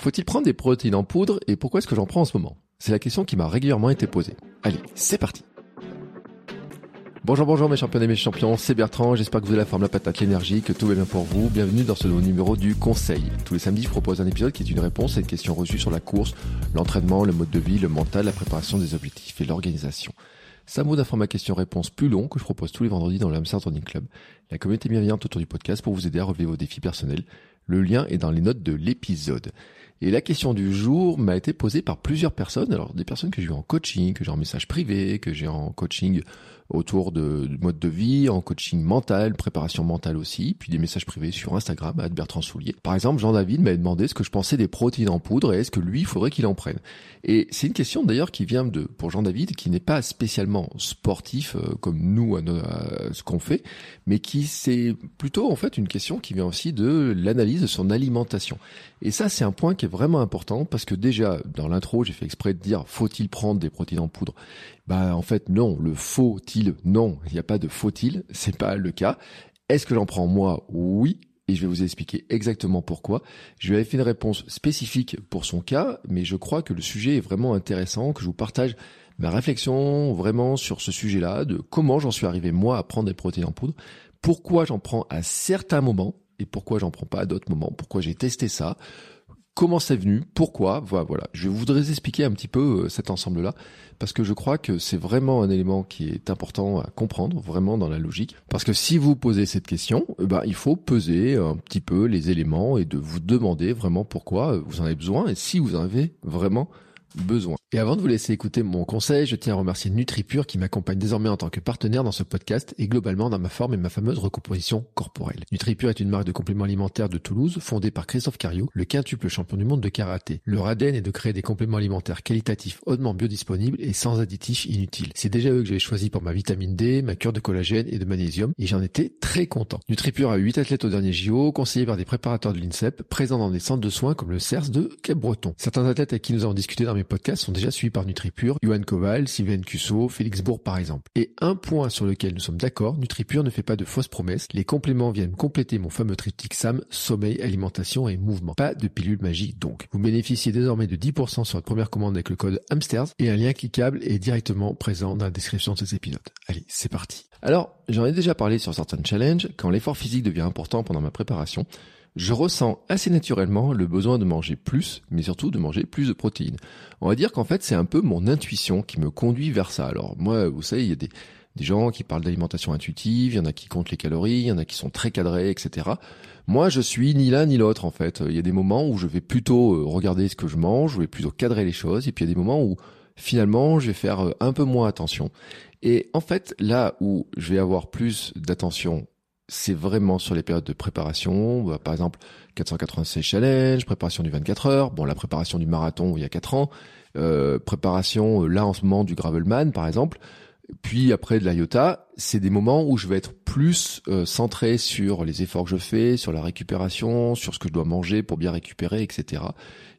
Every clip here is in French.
Faut-il prendre des protéines en poudre et pourquoi est-ce que j'en prends en ce moment? C'est la question qui m'a régulièrement été posée. Allez, c'est parti Bonjour, bonjour mes champions et mes champions, c'est Bertrand, j'espère que vous avez la forme, la patate, l'énergie, que tout va bien pour vous. Bienvenue dans ce nouveau numéro du Conseil. Tous les samedis, je propose un épisode qui est une réponse à une question reçue sur la course, l'entraînement, le mode de vie, le mental, la préparation des objectifs et l'organisation. Un mot d'un format question-réponse plus long que je propose tous les vendredis dans le Hamster Training Club, la communauté bienveillante autour du podcast pour vous aider à relever vos défis personnels. Le lien est dans les notes de l'épisode. Et la question du jour m'a été posée par plusieurs personnes. Alors des personnes que j'ai eu en coaching, que j'ai en message privé, que j'ai en coaching autour de, mode de vie, en coaching mental, préparation mentale aussi, puis des messages privés sur Instagram à Bertrand Soulier. Par exemple, Jean-David m'a demandé ce que je pensais des protéines en poudre et est-ce que lui, il faudrait qu'il en prenne. Et c'est une question d'ailleurs qui vient de pour Jean-David, qui n'est pas spécialement sportif euh, comme nous à, à ce qu'on fait, mais qui c'est plutôt en fait une question qui vient aussi de l'analyse de son alimentation. Et ça, c'est un point qui est vraiment important parce que déjà dans l'intro, j'ai fait exprès de dire faut-il prendre des protéines en poudre? Bah en fait non, le faut-il? Non, il n'y a pas de faut-il, c'est pas le cas. Est-ce que j'en prends moi? Oui, et je vais vous expliquer exactement pourquoi. Je lui avais fait une réponse spécifique pour son cas, mais je crois que le sujet est vraiment intéressant, que je vous partage ma réflexion vraiment sur ce sujet-là, de comment j'en suis arrivé moi à prendre des protéines en poudre, pourquoi j'en prends à certains moments et pourquoi j'en prends pas à d'autres moments, pourquoi j'ai testé ça, comment c'est venu, pourquoi, voilà. Je voudrais expliquer un petit peu euh, cet ensemble-là, parce que je crois que c'est vraiment un élément qui est important à comprendre, vraiment dans la logique. Parce que si vous posez cette question, eh ben, il faut peser un petit peu les éléments et de vous demander vraiment pourquoi vous en avez besoin et si vous en avez vraiment. Et avant de vous laisser écouter mon conseil, je tiens à remercier NutriPure qui m'accompagne désormais en tant que partenaire dans ce podcast et globalement dans ma forme et ma fameuse recomposition corporelle. NutriPure est une marque de compléments alimentaires de Toulouse fondée par Christophe Cario, le quintuple champion du monde de karaté. Leur ADN est de créer des compléments alimentaires qualitatifs, hautement biodisponibles et sans additifs inutiles. C'est déjà eux que j'avais choisi pour ma vitamine D, ma cure de collagène et de magnésium et j'en étais très content. NutriPure a eu 8 athlètes au dernier JO, conseillés par des préparateurs de l'INSEP, présents dans des centres de soins comme le CERS de Cap-Breton. Certains athlètes avec qui nous avons discuté dans mes podcasts sont déjà suivis par NutriPure, Johan Koval, Sylvain Cusso, Félix Bourg par exemple. Et un point sur lequel nous sommes d'accord, NutriPure ne fait pas de fausses promesses. Les compléments viennent compléter mon fameux triptyque SAM, sommeil, alimentation et mouvement. Pas de pilule magique donc. Vous bénéficiez désormais de 10% sur votre première commande avec le code HAMSTERS et un lien cliquable est directement présent dans la description de cet épisode. Allez, c'est parti. Alors, j'en ai déjà parlé sur certains challenges, quand l'effort physique devient important pendant ma préparation, je ressens assez naturellement le besoin de manger plus, mais surtout de manger plus de protéines. On va dire qu'en fait, c'est un peu mon intuition qui me conduit vers ça. Alors moi, vous savez, il y a des, gens qui parlent d'alimentation intuitive, il y en a qui comptent les calories, il y en a qui sont très cadrés, etc. Moi, je suis ni l'un ni l'autre en fait. Il y a des moments où je vais plutôt euh, regarder ce que je mange, je vais plutôt cadrer les choses, et puis il y a des moments où finalement je vais faire euh, un peu moins attention. Et en fait, là où je vais avoir plus d'attention c'est vraiment sur les périodes de préparation. Bah, par exemple, 496 challenge, préparation du 24 heures, bon la préparation du marathon il y a 4 ans, euh, préparation euh, là en ce moment du gravelman par exemple. Puis après de l'IOTA, c'est des moments où je vais être plus euh, centré sur les efforts que je fais, sur la récupération, sur ce que je dois manger pour bien récupérer, etc.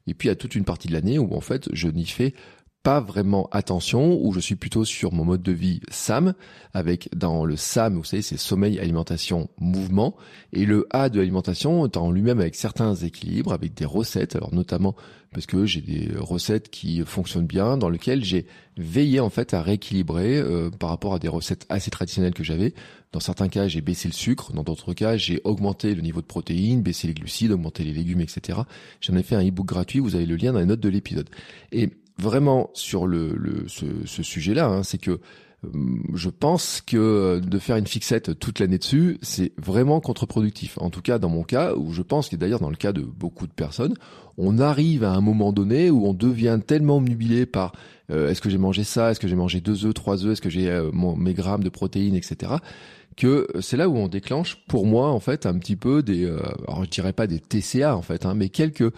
Et puis il y a toute une partie de l'année où en fait je n'y fais pas vraiment attention, où je suis plutôt sur mon mode de vie SAM, avec dans le SAM, vous savez, c'est sommeil, alimentation, mouvement, et le A de l'alimentation en lui-même avec certains équilibres, avec des recettes, alors notamment parce que j'ai des recettes qui fonctionnent bien, dans lesquelles j'ai veillé en fait à rééquilibrer euh, par rapport à des recettes assez traditionnelles que j'avais. Dans certains cas, j'ai baissé le sucre, dans d'autres cas, j'ai augmenté le niveau de protéines, baissé les glucides, augmenté les légumes, etc. J'en ai fait un e-book gratuit, vous avez le lien dans les notes de l'épisode. Et vraiment sur le, le ce, ce sujet-là, hein, c'est que euh, je pense que de faire une fixette toute l'année dessus, c'est vraiment contre-productif. En tout cas, dans mon cas, où je pense que d'ailleurs dans le cas de beaucoup de personnes, on arrive à un moment donné où on devient tellement omnubilé par euh, est-ce que j'ai mangé ça, est-ce que j'ai mangé deux œufs, trois œufs, est-ce que j'ai euh, mes grammes de protéines, etc. Que c'est là où on déclenche, pour moi, en fait, un petit peu des, alors je dirais pas des TCA en fait, hein, mais quelques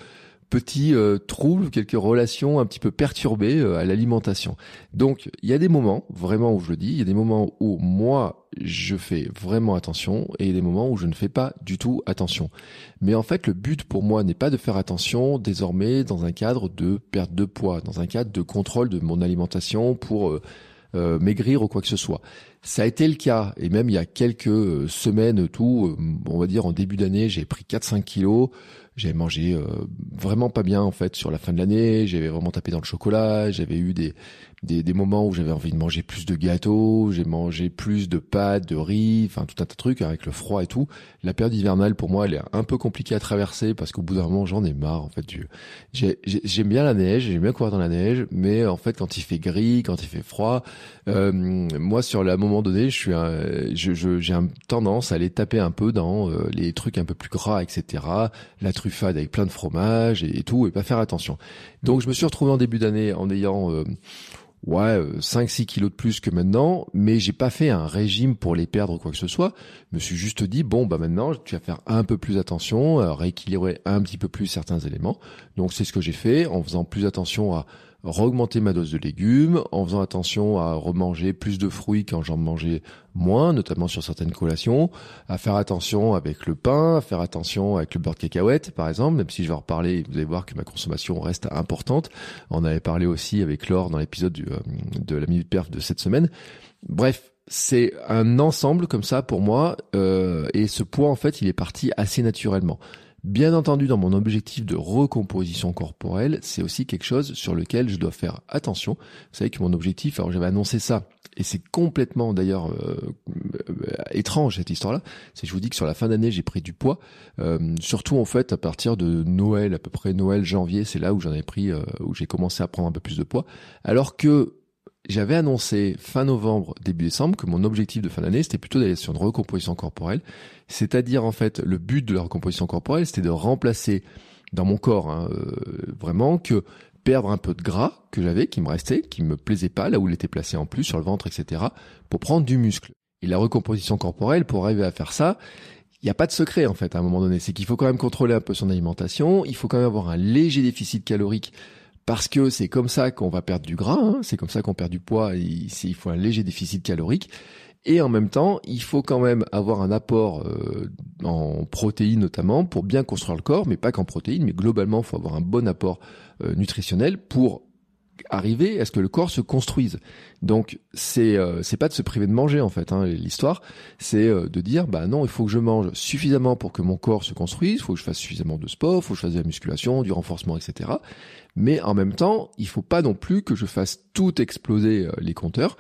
petits euh, troubles, quelques relations un petit peu perturbées euh, à l'alimentation. Donc il y a des moments, vraiment où je le dis, il y a des moments où moi je fais vraiment attention et il y a des moments où je ne fais pas du tout attention. Mais en fait le but pour moi n'est pas de faire attention désormais dans un cadre de perte de poids, dans un cadre de contrôle de mon alimentation pour euh, maigrir ou quoi que ce soit. Ça a été le cas, et même il y a quelques semaines, tout, on va dire en début d'année, j'ai pris 4-5 kilos, j'avais mangé vraiment pas bien en fait sur la fin de l'année, j'avais vraiment tapé dans le chocolat, j'avais eu des, des, des moments où j'avais envie de manger plus de gâteaux, j'ai mangé plus de pâtes, de riz, enfin tout un tas de trucs avec le froid et tout. La période hivernale pour moi elle est un peu compliquée à traverser parce qu'au bout d'un moment j'en ai marre en fait. J'aime bien la neige, j'aime bien courir dans la neige, mais en fait quand il fait gris, quand il fait froid, euh, moi sur le moment donné je suis j'ai tendance à aller taper un peu dans euh, les trucs un peu plus gras etc. La truffade avec plein de fromage et, tout et pas faire attention. Donc je me suis retrouvé en début d'année en ayant euh, ouais, 5-6 euh, kilos de plus que maintenant, mais j'ai pas fait un régime pour les perdre ou quoi que ce soit. Je me suis juste dit, bon, bah maintenant, tu vas faire un peu plus attention, rééquilibrer un petit peu plus certains éléments. Donc c'est ce que j'ai fait en faisant plus attention à augmenter ma dose de légumes, en faisant attention à remanger plus de fruits quand j'en mangeais moins, notamment sur certaines collations, à faire attention avec le pain, à faire attention avec le beurre de cacahuète, par exemple, même si je vais en reparler, vous allez voir que ma consommation reste importante. On avait parlé aussi avec Laure dans l'épisode euh, de la Minute Perf de cette semaine. Bref, c'est un ensemble comme ça pour moi, euh, et ce poids, en fait, il est parti assez naturellement. Bien entendu, dans mon objectif de recomposition corporelle, c'est aussi quelque chose sur lequel je dois faire attention. Vous savez que mon objectif, alors j'avais annoncé ça, et c'est complètement d'ailleurs euh, euh, étrange cette histoire-là, c'est je vous dis que sur la fin d'année, j'ai pris du poids, euh, surtout en fait à partir de Noël, à peu près Noël, janvier, c'est là où j'en ai pris, où j'ai commencé à prendre un peu plus de poids, alors que j'avais annoncé fin novembre, début décembre que mon objectif de fin d'année, c'était plutôt d'aller sur une recomposition corporelle. C'est-à-dire, en fait, le but de la recomposition corporelle, c'était de remplacer dans mon corps, hein, euh, vraiment, que perdre un peu de gras que j'avais, qui me restait, qui me plaisait pas, là où il était placé en plus, sur le ventre, etc., pour prendre du muscle. Et la recomposition corporelle, pour arriver à faire ça, il n'y a pas de secret en fait à un moment donné. C'est qu'il faut quand même contrôler un peu son alimentation, il faut quand même avoir un léger déficit calorique parce que c'est comme ça qu'on va perdre du gras, hein, c'est comme ça qu'on perd du poids, il, faut un léger déficit calorique. Et en même temps, il faut quand même avoir un apport euh, en protéines notamment pour bien construire le corps, mais pas qu'en protéines, mais globalement, il faut avoir un bon apport euh, nutritionnel pour arriver à ce que le corps se construise. Donc c'est euh, c'est pas de se priver de manger en fait. Hein, L'histoire, c'est euh, de dire bah non, il faut que je mange suffisamment pour que mon corps se construise. Il faut que je fasse suffisamment de sport, il faut que je fasse de la musculation, du renforcement, etc. Mais en même temps, il faut pas non plus que je fasse tout exploser euh, les compteurs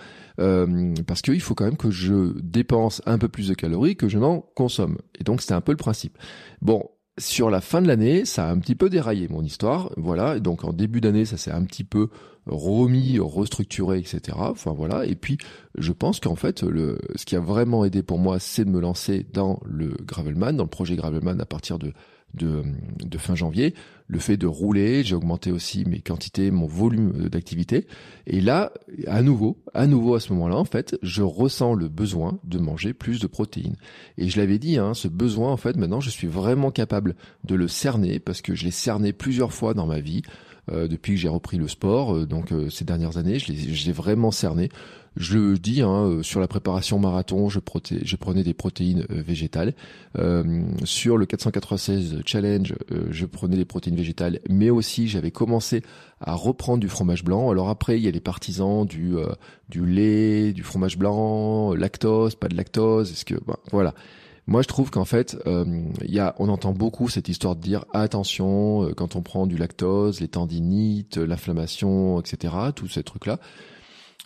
parce qu'il faut quand même que je dépense un peu plus de calories que je n'en consomme. Et donc c'est un peu le principe. Bon, sur la fin de l'année, ça a un petit peu déraillé mon histoire. Voilà. donc en début d'année, ça s'est un petit peu remis, restructuré, etc. Enfin voilà. Et puis je pense qu'en fait, le, ce qui a vraiment aidé pour moi, c'est de me lancer dans le Gravelman, dans le projet Gravelman à partir de de, de, fin janvier, le fait de rouler, j'ai augmenté aussi mes quantités, mon volume d'activité. Et là, à nouveau, à nouveau à ce moment-là, en fait, je ressens le besoin de manger plus de protéines. Et je l'avais dit, hein, ce besoin, en fait, maintenant, je suis vraiment capable de le cerner parce que je l'ai cerné plusieurs fois dans ma vie. Euh, depuis que j'ai repris le sport, euh, donc euh, ces dernières années, je l'ai vraiment cerné. Je le dis, hein, euh, sur la préparation marathon, je, je prenais des protéines euh, végétales. Euh, sur le 496 challenge, je prenais des protéines végétales, mais aussi j'avais commencé à reprendre du fromage blanc. Alors après, il y a les partisans du du lait, du fromage blanc, lactose, pas de lactose. Est-ce que bah, voilà. Moi, je trouve qu'en fait, il y a, on entend beaucoup cette histoire de dire attention quand on prend du lactose, les tendinites, l'inflammation, etc. Tous ces trucs-là.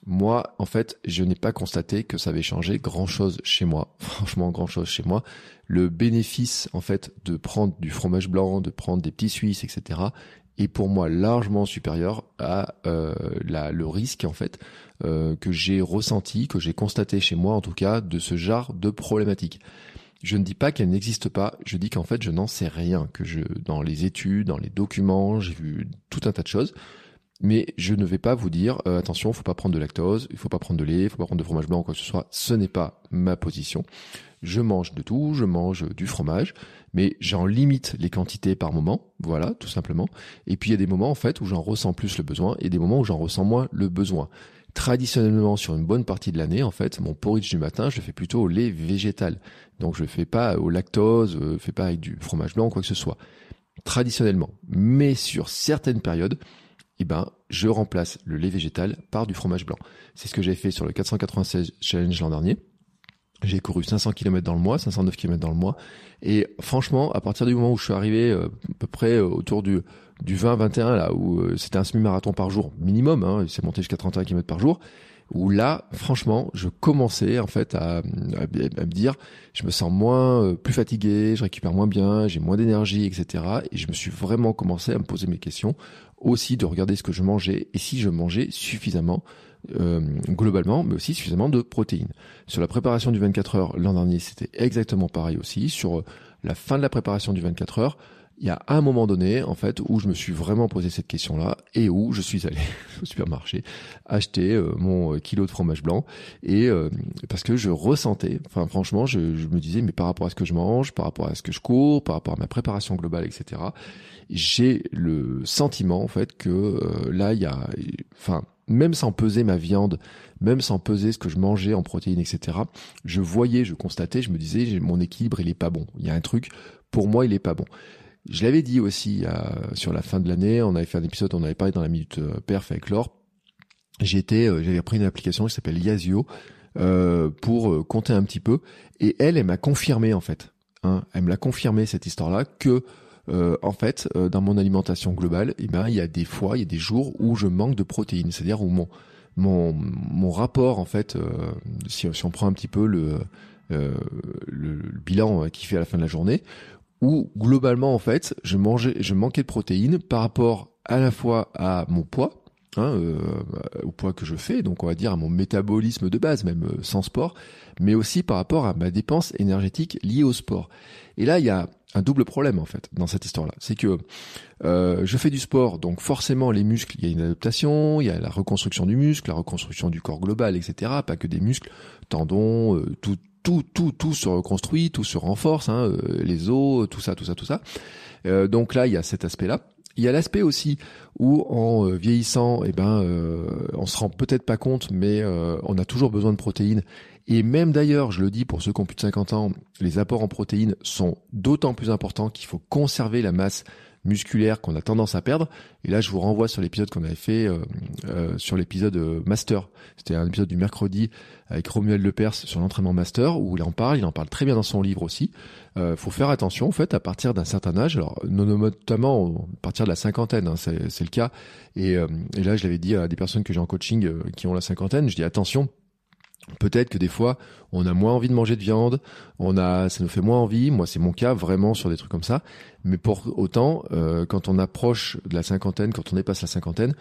Moi, en fait, je n'ai pas constaté que ça avait changé grand chose chez moi. Franchement, grand chose chez moi. Le bénéfice, en fait, de prendre du fromage blanc, de prendre des petits suisses, etc., est pour moi largement supérieur à euh, la, le risque, en fait, euh, que j'ai ressenti, que j'ai constaté chez moi, en tout cas, de ce genre de problématique. Je ne dis pas qu'elle n'existe pas, je dis qu'en fait, je n'en sais rien, que dans les études, dans les documents, j'ai vu tout un tas de choses. Mais je ne vais pas vous dire euh, attention, il faut pas prendre de lactose, il faut pas prendre de lait, il faut pas prendre de fromage blanc ou quoi que ce soit. Ce n'est pas ma position. Je mange de tout, je mange du fromage, mais j'en limite les quantités par moment, voilà, tout simplement. Et puis il y a des moments en fait où j'en ressens plus le besoin et des moments où j'en ressens moins le besoin. Traditionnellement, sur une bonne partie de l'année, en fait, mon porridge du matin, je fais plutôt au lait végétal. Donc je le fais pas au lactose, je le fais pas avec du fromage blanc ou quoi que ce soit. Traditionnellement. Mais sur certaines périodes, eh ben, je remplace le lait végétal par du fromage blanc. C'est ce que j'ai fait sur le 496 challenge l'an dernier. J'ai couru 500 km dans le mois, 509 km dans le mois. Et franchement, à partir du moment où je suis arrivé euh, à peu près euh, autour du, du 20-21, là, où euh, c'était un semi-marathon par jour, minimum, hein, c'est monté jusqu'à 31 km par jour, où là, franchement, je commençais en fait à, à, me dire, je me sens moins, plus fatigué, je récupère moins bien, j'ai moins d'énergie, etc. Et je me suis vraiment commencé à me poser mes questions, aussi de regarder ce que je mangeais et si je mangeais suffisamment euh, globalement, mais aussi suffisamment de protéines. Sur la préparation du 24 heures l'an dernier, c'était exactement pareil aussi. Sur euh, la fin de la préparation du 24 heures, il y a un moment donné, en fait, où je me suis vraiment posé cette question-là et où je suis allé au supermarché acheter euh, mon kilo de fromage blanc et parce que je ressentais, enfin franchement, je, je, me disais, mais par rapport à ce que je mange, par rapport à ce que je cours, par rapport à ma préparation globale, etc., j'ai le sentiment en fait que là, il y a, enfin même sans peser ma viande, même sans peser ce que je mangeais en protéines, etc., je voyais, je constatais, je me disais, mon équilibre, il est pas bon. Il y a un truc, pour moi, il est pas bon. Je l'avais dit aussi euh, sur la fin de l'année, on avait fait un épisode, on avait parlé dans la minute euh, perf avec Laure. J'étais, euh, j'avais pris une application qui s'appelle Yazio pour compter un petit peu, et elle, elle m'a confirmé en fait. Hein, elle me l'a confirmé cette histoire-là que euh, en fait, euh, dans mon alimentation globale, eh ben, il y a des fois, il y a des jours où je manque de protéines, c'est-à-dire où mon mon, mon rapport, en fait, euh, si, si, on prend un petit peu le, le, le bilan qui fait à la fin de la journée, où globalement, en fait, je mangeais, je manquais de protéines par rapport à la fois à mon poids, Hein, euh, au poids que je fais, donc on va dire à mon métabolisme de base, même sans sport, mais aussi par rapport à ma dépense énergétique liée au sport. Et là, il y a un double problème en fait dans cette histoire-là. C'est que euh, je fais du sport, donc forcément les muscles, il y a une adaptation, il y a la reconstruction du muscle, la reconstruction du corps global, etc. Pas que des muscles, tendons, euh, tout, tout, tout, tout se reconstruit, tout se renforce, hein, euh, les os, tout ça, tout ça, tout ça. Euh, donc là, il y a cet aspect-là. Il y a l'aspect aussi où en euh, vieillissant, eh ben, on se rend peut-être pas compte, mais on a toujours besoin de protéines et même d'ailleurs, je le dis pour ceux qui ont plus de 50 ans, les apports en protéines sont d'autant plus importants qu'il faut conserver la masse musculaire qu'on a tendance à perdre. Et là, je vous renvoie sur l'épisode qu'on avait fait euh, euh, sur l'épisode euh, master. C'était un épisode du mercredi avec Romuald Lepers sur l'entraînement master où il en parle. Il en parle très bien dans son livre aussi. Euh, faut faire attention en fait à partir d'un certain âge. Alors notamment à partir de la cinquantaine, hein, c'est le cas. Et, et là, je l'avais dit à des personnes que j'ai en coaching qui ont la cinquantaine. Je dis attention Peut-être que des fois, on a moins envie de manger de viande, on a, ça nous fait moins envie. Moi, c'est mon cas vraiment sur des trucs comme ça. Mais pour autant, euh, quand on approche de la cinquantaine, quand on dépasse la cinquantaine,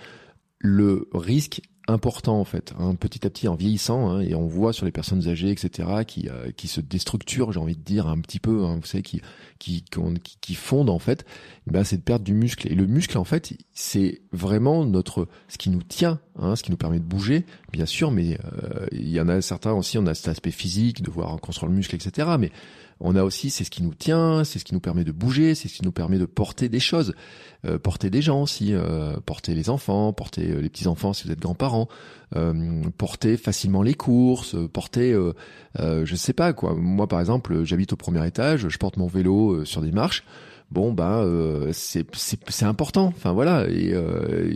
le risque important en fait, hein, petit à petit en vieillissant, hein, et on voit sur les personnes âgées, etc., qui euh, qui se déstructurent, j'ai envie de dire un petit peu, hein, vous savez, qui qui fondent en fait, ben c'est de perdre du muscle. Et le muscle en fait, c'est vraiment notre ce qui nous tient, hein, ce qui nous permet de bouger, bien sûr, mais euh, il y en a certains aussi, on a cet aspect physique, de voir construire le muscle, etc. Mais on a aussi, c'est ce qui nous tient, c'est ce qui nous permet de bouger, c'est ce qui nous permet de porter des choses, euh, porter des gens aussi, euh, porter les enfants, porter euh, les petits enfants si vous êtes grands-parents, porter facilement les courses, porter, je sais pas quoi. Moi par exemple, j'habite au premier étage, je porte mon vélo sur des marches bon ben euh, c'est c'est important. Enfin voilà. Et euh,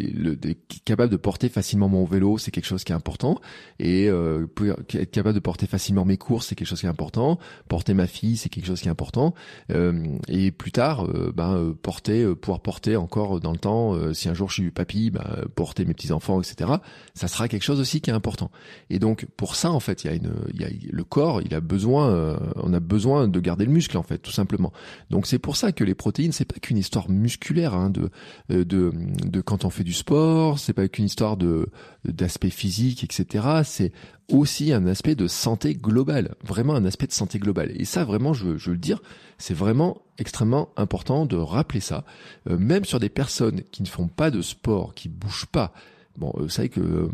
capable de porter facilement mon vélo c'est quelque chose qui est important. Et euh, être capable de porter facilement mes courses c'est quelque chose qui est important. Porter ma fille c'est quelque chose qui est important. Euh, et plus tard ben porter pouvoir porter encore dans le temps si un jour je suis papy ben, porter mes petits enfants etc ça sera quelque chose aussi qui est important. Et donc pour ça en fait il y a une il y a le corps il a besoin on a besoin de garder le muscle en fait tout simplement. Donc c'est pour ça que les protéines, c'est pas qu'une histoire musculaire hein, de, euh, de, de quand on fait du sport, c'est pas qu'une histoire de d'aspect physique, etc. C'est aussi un aspect de santé globale, vraiment un aspect de santé globale. Et ça, vraiment, je, je veux le dire, c'est vraiment extrêmement important de rappeler ça, euh, même sur des personnes qui ne font pas de sport, qui bougent pas. Bon, euh, vous savez que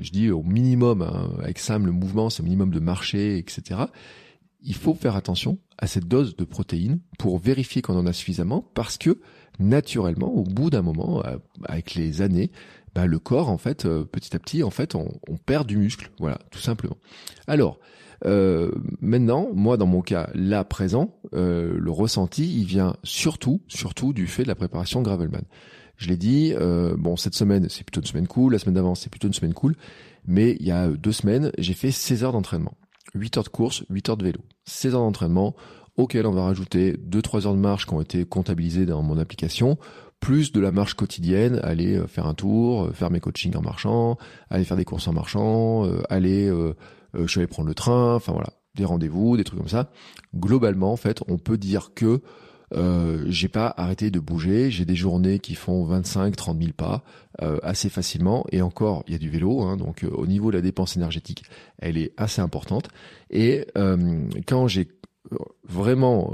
je dis au minimum, hein, avec Sam, le mouvement, c'est au minimum de marcher, etc il faut faire attention à cette dose de protéines pour vérifier qu'on en a suffisamment parce que naturellement, au bout d'un moment, euh, avec les années, bah, le corps, en fait, euh, petit à petit, en fait, on, perd du muscle. Voilà, tout simplement. Alors, euh, maintenant, moi, dans mon cas, là, présent, le ressenti, il vient surtout, surtout du fait de la préparation Gravelman. Je l'ai dit, bon, cette semaine, c'est plutôt une semaine cool, la semaine d'avant, c'est plutôt une semaine cool, mais il y a deux semaines, j'ai fait 16 heures d'entraînement. 8 heures de course, 8 heures de vélo. 16 heures d'entraînement, auquel on va rajouter 2-3 heures de marche qui ont été comptabilisées dans mon application, plus de la marche quotidienne, aller euh, faire un tour, euh, faire mes coachings en marchant, aller faire des courses en marchant, euh, aller, je suis allé prendre le train, enfin voilà, des rendez-vous, des trucs comme ça. Globalement, en fait, on peut dire que euh, j'ai pas arrêté de bouger. J'ai des journées qui font 25, 30 000 pas euh, assez facilement. Et encore, il y a du vélo, hein, donc euh, au niveau de la dépense énergétique, elle est assez importante. Et quand j'ai vraiment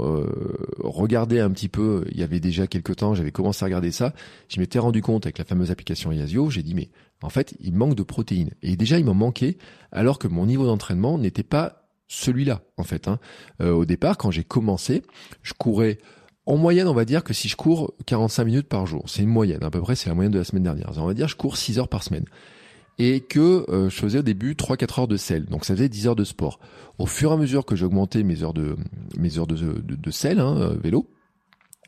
regardé un petit peu, il y avait déjà quelques temps, j'avais commencé à regarder ça, je m'étais rendu compte avec la fameuse application Yasio, j'ai dit mais en fait il manque de protéines. Et déjà il m'en manquait alors que mon niveau d'entraînement n'était pas celui-là en fait. Hein. au départ, quand j'ai commencé, je courais en moyenne, on va dire que si je cours 45 minutes par jour, c'est une moyenne, à peu près c'est la moyenne de la semaine dernière. On va dire je cours 6 heures par semaine. Et que euh, je faisais au début 3-4 heures de sel, donc ça faisait 10 heures de sport. Au fur et à mesure que j'augmentais mes heures de mes heures de, hein, euh, vélo,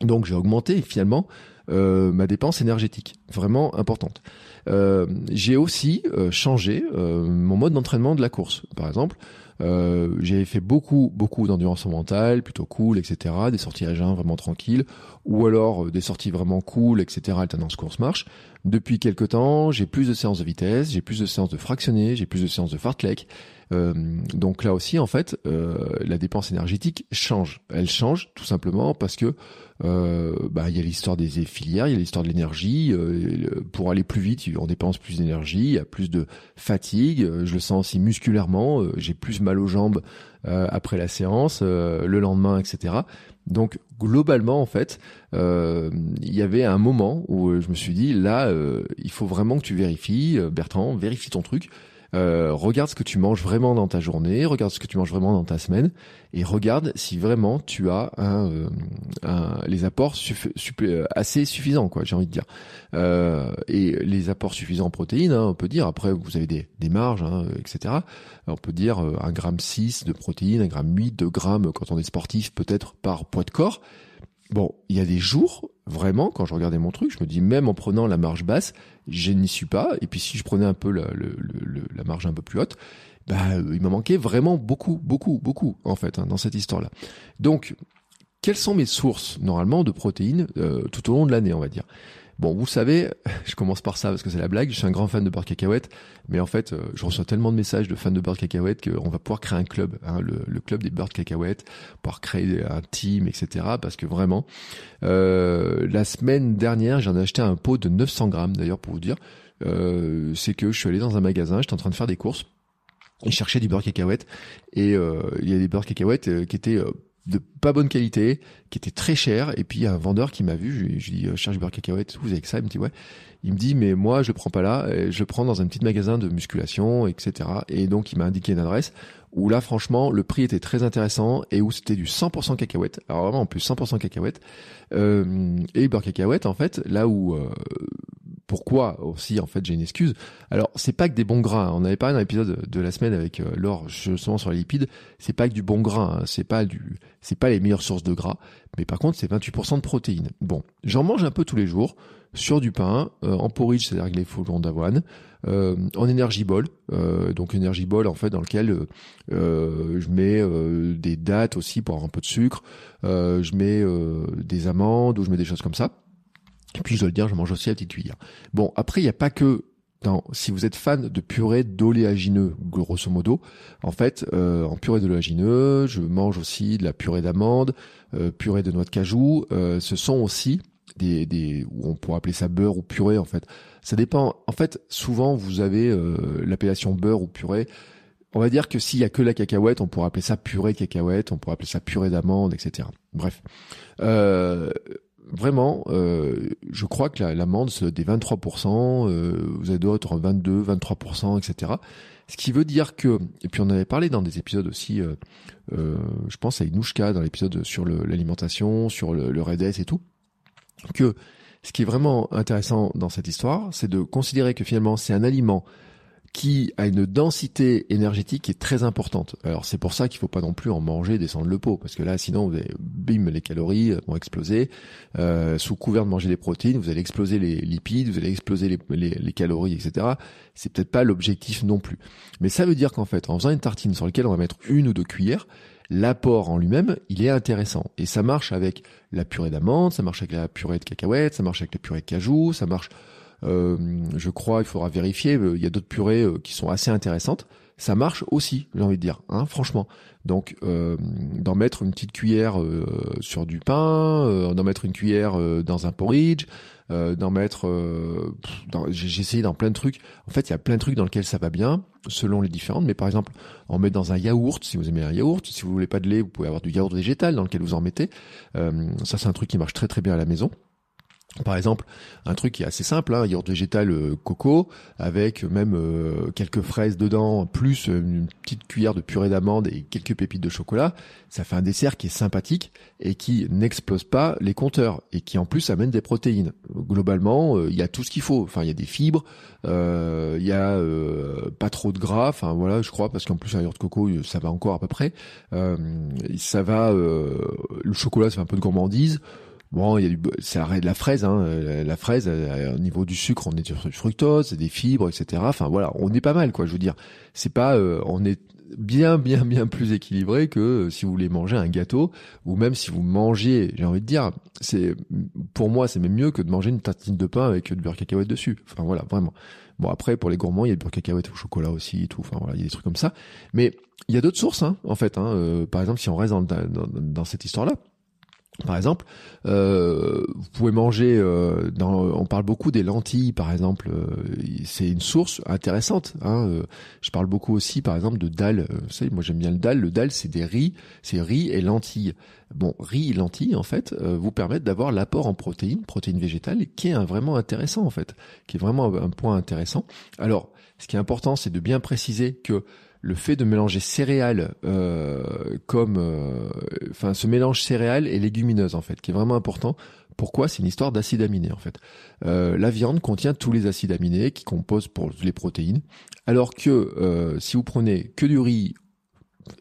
donc j'ai augmenté finalement euh, ma dépense énergétique, vraiment importante. Euh, j'ai aussi changé mon mode d'entraînement de la course. Par exemple, euh, j'ai fait beaucoup, beaucoup d'endurance mentale, plutôt cool, etc. Des sorties à jeun vraiment tranquilles, ou alors euh, des sorties vraiment cool, etc. Alternance course-marche. Depuis quelques temps, j'ai plus de séances de vitesse, j'ai plus de séances de fractionné, j'ai plus de séances de fartlek. Euh, donc là aussi, en fait, euh, la dépense énergétique change. Elle change tout simplement parce que euh, bah, il y a l'histoire des filières, il y a l'histoire de l'énergie. Euh, pour aller plus vite, on dépense plus d'énergie, il y a plus de fatigue. Euh, je le sens aussi musculairement. J'ai plus mal aux jambes après la séance, le lendemain, etc. Donc globalement, en fait, il y avait un moment où je me suis dit là, il faut vraiment que tu vérifies, Bertrand, vérifie ton truc. Euh, regarde ce que tu manges vraiment dans ta journée, regarde ce que tu manges vraiment dans ta semaine, et regarde si vraiment tu as euh, les apports euh, assez suffisants, quoi. J'ai envie de dire. Et les apports suffisants en protéines, hein, on peut dire. Après, vous avez des, des marges, hein, etc. on peut dire un gramme 6 de protéines, un gramme 8 de grammes quand on est sportif, peut-être par poids de corps. Bon, il y a des jours, vraiment, quand je regardais mon truc, je me dis, même en prenant la marge basse, je n'y suis pas. Et puis si je prenais un peu la, marge un peu plus haute, bah, euh, il m'a manqué vraiment beaucoup, beaucoup, beaucoup, en fait, hein, dans cette histoire-là. Donc, quelles sont mes sources, normalement, de protéines euh, tout au long de l'année, on va dire? Bon, vous savez, je commence par ça parce que c'est la blague. Je suis un grand fan de beurre cacahuète, mais en fait, euh, je reçois tellement de messages de fans de beurre cacahuète qu'on va pouvoir créer un club, hein, le, club des beurre de cacahuète, pouvoir créer un team, etc. Parce que vraiment, euh, la semaine dernière, j'en ai acheté un pot de 900 grammes, d'ailleurs, pour vous dire. Euh, c'est que je suis allé dans un magasin, j'étais en train de faire des courses et chercher du beurre cacahuète et il y a des beurres de cacahuète qui étaient de pas bonne qualité, qui était très cher. Et puis un vendeur qui m'a vu, je, lui dis, euh, je cherche beurre cacahuète, vous avez que ça? Il me dit ouais. Il me dit mais moi je le prends pas là, je le prends dans un petit magasin de musculation, etc. Et donc il m'a indiqué une adresse où là franchement le prix était très intéressant et où c'était du 100% cacahuète. Alors vraiment en plus 100% cacahuète. Euh, et beurre cacahuète en fait là où euh, pourquoi aussi en fait j'ai une excuse. Alors c'est pas que des bons gras. Hein. On avait parlé dans l'épisode de la semaine avec euh, Laure justement sur les lipides. C'est pas que du bon gras. Hein. C'est pas du, c'est pas les meilleures sources de gras. Mais par contre c'est 28% de protéines. Bon, j'en mange un peu tous les jours sur du pain, euh, en porridge, c'est-à-dire les flocons d'avoine, euh, en energy ball, euh, donc energy ball en fait dans lequel je mets des dattes aussi pour avoir un peu de sucre, je mets des amandes ou je mets des choses comme ça. Et puis je dois le dire, je mange aussi à petite cuillère. Bon, après il n'y a pas que si vous êtes fan de purée d'oléagineux, grosso modo, en fait, euh, en purée d'oléagineux, je mange aussi de la purée d'amande, euh, purée de noix de cajou. Euh, ce sont aussi des, des, on pourrait appeler ça beurre ou purée en fait. Ça dépend. En fait, souvent vous avez l'appellation beurre ou purée. On va dire que s'il y a que la cacahuète, on pourrait appeler ça purée de cacahuète, on pourrait appeler ça purée d'amande, etc. Bref. Vraiment, euh, je crois que l'amende, c'est des 23%, euh, vous avez d'autres entre 22, 23%, etc. Ce qui veut dire que, et puis on avait parlé dans des épisodes aussi, euh, je pense à Inouchka, dans l'épisode sur l'alimentation, sur le, le et tout, que ce qui est vraiment intéressant dans cette histoire, c'est de considérer que finalement c'est un aliment qui a une densité énergétique qui est très importante. Alors c'est pour ça qu'il faut pas non plus en manger, descendre le pot, parce que là sinon vous avez, bim, les calories vont exploser. Euh, sous couvert de manger des protéines, vous allez exploser les lipides, vous allez exploser les, les, les calories, etc. C'est peut-être pas l'objectif non plus. Mais ça veut dire qu'en fait, en faisant une tartine sur laquelle on va mettre une ou deux cuillères, l'apport en lui-même, il est intéressant. Et ça marche avec la purée d'amande, ça marche avec la purée de cacahuètes, ça marche avec la purée de cajou, ça marche euh, je crois, il faudra vérifier. Euh, il y a d'autres purées euh, qui sont assez intéressantes. Ça marche aussi, j'ai envie de dire, hein, franchement. Donc, d'en mettre une petite cuillère sur du pain, d'en mettre une cuillère dans un porridge, d'en mettre. j'ai essayé dans plein de trucs. En fait, il y a plein de trucs dans lesquels ça va bien, selon les différentes. Mais par exemple, en mettre dans un yaourt, si vous aimez un yaourt. Si vous voulez pas de lait, vous pouvez avoir du yaourt végétal dans lequel vous en mettez. ça, c'est un truc qui marche très très bien à la maison. Par exemple, un truc qui est assez simple, hein, yaourt végétal euh, coco, avec même euh, quelques fraises dedans, plus une petite cuillère de purée d'amande et quelques pépites de chocolat, ça fait un dessert qui est sympathique et qui n'explose pas les compteurs et qui en plus amène des protéines. Globalement, euh, il y a tout ce qu'il faut. Enfin, il y a des fibres, il y a pas trop de gras. Enfin voilà, je crois parce qu'en plus un yaourt coco, ça va encore à peu près. ça va, le chocolat, ça fait un peu de gourmandise. Bon, il y a du, c'est de la fraise, hein. La fraise, euh, au niveau du sucre, on est sur fructose, des fibres, etc. Enfin voilà, on est pas mal, quoi. Je veux dire, c'est pas, euh, on est bien, bien, bien plus équilibré que euh, si vous voulez manger un gâteau ou même si vous mangez, j'ai envie de dire, c'est, pour moi, c'est même mieux que de manger une tartine de pain avec du beurre cacahuète dessus. Enfin voilà, vraiment. Bon après, pour les gourmands, il y a du beurre cacahuète au chocolat aussi et tout. Enfin voilà, il y a des trucs comme ça. Mais il y a d'autres sources, hein, en fait. Hein. par exemple, si on reste dans, dans, dans cette histoire-là par exemple, euh, vous pouvez manger. Euh, dans, on parle beaucoup des lentilles, par exemple. Euh, c'est une source intéressante. Hein, euh, je parle beaucoup aussi, par exemple, de dalle. Vous savez, moi j'aime bien le dalle. Le dalle, c'est des riz, c'est riz et lentilles. Bon, riz et lentilles, en fait, vous permettent d'avoir l'apport en protéines, protéines végétales, qui est un, vraiment intéressant, en fait, qui est vraiment un point intéressant. Alors, ce qui est important, c'est de bien préciser que le fait de mélanger céréales euh, comme, euh, enfin, ce mélange céréales et légumineuses en fait, qui est vraiment important. Pourquoi? C'est une histoire d'acides aminés en fait. Euh, la viande contient tous les acides aminés qui composent pour les protéines, alors que si vous prenez que du riz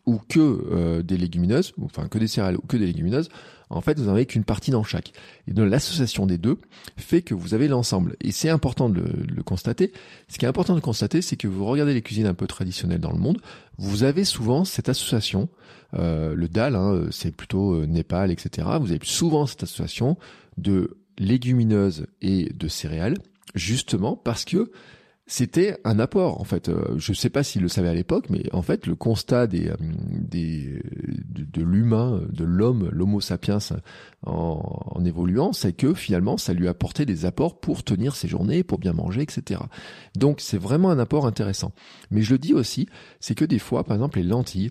ou que des légumineuses, enfin que des céréales ou que des légumineuses, en fait, vous n'en avez qu'une partie dans chaque. Et donc, l'association des deux fait que vous avez l'ensemble. Et c'est important de le, constater. Ce qui est important de constater, c'est que vous regardez les cuisines un peu traditionnelles dans le monde, vous avez souvent cette association. Euh, le dal, hein, c'est plutôt euh, Népal, etc. Vous avez souvent cette association de légumineuses et de céréales, justement parce que c'était un apport en fait. Euh, je ne sais pas s'il le savait à l'époque, mais en fait le constat des, euh, des de, l'humain, de l'homme, l'Homo sapiens en, en évoluant, c'est que finalement ça lui apportait des apports pour tenir ses journées, pour bien manger, etc. Donc c'est vraiment un apport intéressant. Mais je le dis aussi, c'est que des fois, par exemple les lentilles,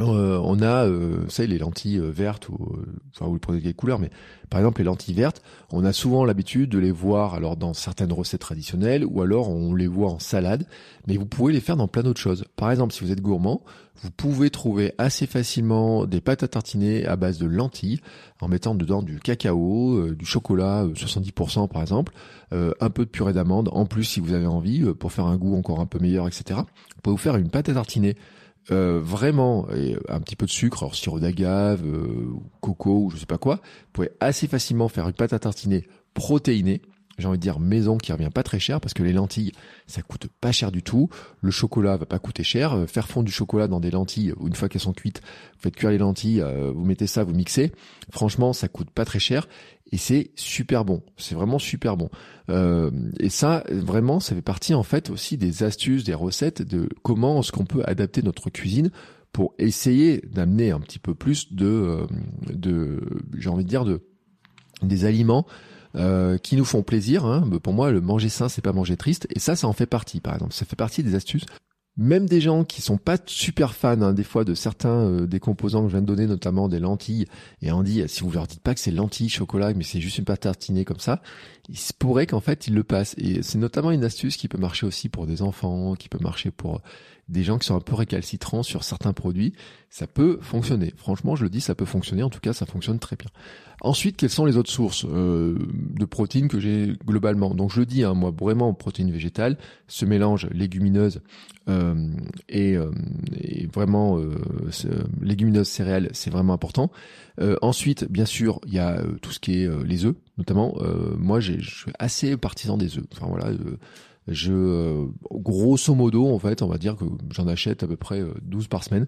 euh, on a, euh, savez, les lentilles euh, vertes, ou, euh, enfin, vous prenez quelle couleur, mais par exemple les lentilles vertes, on a souvent l'habitude de les voir alors dans certaines recettes traditionnelles, ou alors on les voit en salade, mais vous pouvez les faire dans plein d'autres choses. Par exemple, si vous êtes gourmand, vous pouvez trouver assez facilement des pâtes à tartiner à base de lentilles, en mettant dedans du cacao, du chocolat, 70% par exemple, un peu de purée d'amande, en plus si vous avez envie, pour faire un goût encore un peu meilleur, etc. Vous pouvez vous faire une pâte à tartiner euh, vraiment et un petit peu de sucre, alors sirop d'agave, euh, coco ou je sais pas quoi, vous pouvez assez facilement faire une pâte à tartiner protéinée. J'ai envie de dire maison qui revient pas très cher parce que les lentilles ça coûte pas cher du tout. Le chocolat va pas coûter cher. Euh, faire fondre du chocolat dans des lentilles une fois qu'elles sont cuites, vous faites cuire les lentilles, vous mettez ça, vous mixez. Franchement, ça coûte pas très cher et c'est super bon. C'est vraiment super bon. Euh, et ça, vraiment, ça fait partie en fait aussi des astuces, des recettes de comment est-ce qu'on peut adapter notre cuisine pour essayer d'amener un petit peu plus de, euh, de j'ai envie de dire de des aliments euh, qui nous font plaisir. Hein. Pour moi, le manger sain, c'est pas manger triste. Et ça, ça en fait partie, par exemple. Ça fait partie des astuces même des gens qui sont pas super fans hein, des fois de certains euh, des composants que je viens de donner, notamment des lentilles, et on dit si vous leur dites pas que c'est lentilles, chocolat, mais c'est juste une pâte tartinée comme ça, il se pourrait qu'en fait ils le passent. Et c'est notamment une astuce qui peut marcher aussi pour des enfants, qui peut marcher pour des gens qui sont un peu récalcitrants sur certains produits, ça peut fonctionner. Franchement, je le dis, ça peut fonctionner. En tout cas, ça fonctionne très bien. Ensuite, quelles sont les autres sources euh, de protéines que j'ai globalement? Donc, je le dis, hein, moi, vraiment, protéines végétales, ce mélange légumineuse euh, et, euh, et, vraiment légumineuse céréales, c'est vraiment important. ensuite, bien sûr, il y a tout ce qui est les œufs, notamment. moi, je suis assez partisan des œufs. Enfin voilà je euh, grosso modo en fait on va dire que j'en achète à peu près 12 euh, par semaine.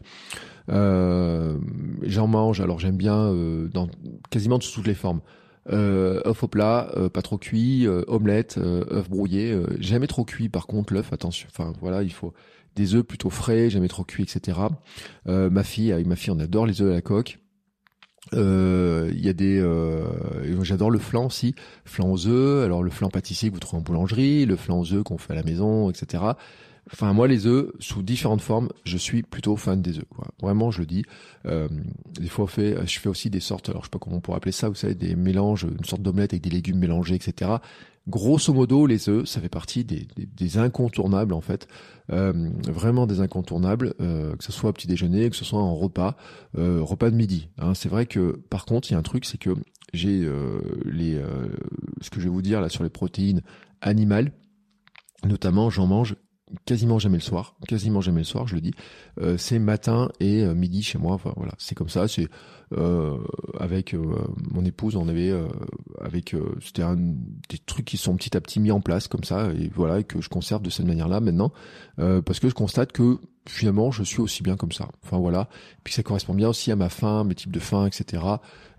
Euh, j'en mange alors j'aime bien dans quasiment toutes les formes. Euh, au plat pas trop cuit omelette œuf brouillé jamais trop cuit par contre l'œuf attention enfin voilà il faut des œufs plutôt frais jamais trop cuits etc ma fille avec ma fille on adore les œufs à la coque euh, il y a des, euh, j'adore le flan aussi, flan aux œufs. Alors le flan pâtissier que vous trouvez en boulangerie, le flan aux œufs qu'on fait à la maison, etc. Enfin moi les œufs sous différentes formes, je suis plutôt fan des œufs. Quoi. Vraiment je le dis. Euh, des fois fait, je fais aussi des sortes, alors je sais pas comment on pourrait appeler ça, vous savez des mélanges, une sorte d'omelette avec des légumes mélangés, etc. Grosso modo, les œufs, ça fait partie des, incontournables en fait, euh, vraiment des incontournables, euh, que ce soit au petit déjeuner, que ce soit en repas, euh, repas de midi. Hein. C'est vrai que par contre, il y a un truc, c'est que j'ai les, ce que je vais vous dire là sur les protéines animales, notamment, j'en mange quasiment jamais le soir, quasiment jamais le soir, je le dis. C'est matin et midi chez moi. Voilà, c'est comme ça. C'est euh, avec euh, mon épouse, on avait avec c'était des trucs qui sont petit à petit mis en place comme ça et voilà et que je conserve de cette manière-là maintenant parce que je constate que finalement je suis aussi bien comme ça. Enfin voilà, puis ça correspond bien aussi à ma faim, mes types de faim, etc.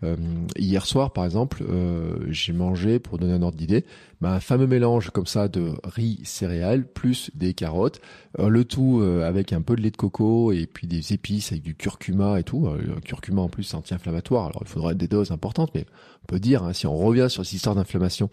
Euh, hier soir, par exemple, euh, j'ai mangé, pour donner un ordre d'idée, bah, un fameux mélange comme ça de riz céréales plus des carottes, euh, le tout avec un peu de lait de coco et puis des épices avec du curcuma et tout. le curcuma en plus anti-inflammatoire, alors il faudrait des doses importantes, mais on peut dire, hein, si on revient sur cette histoire d'inflammation,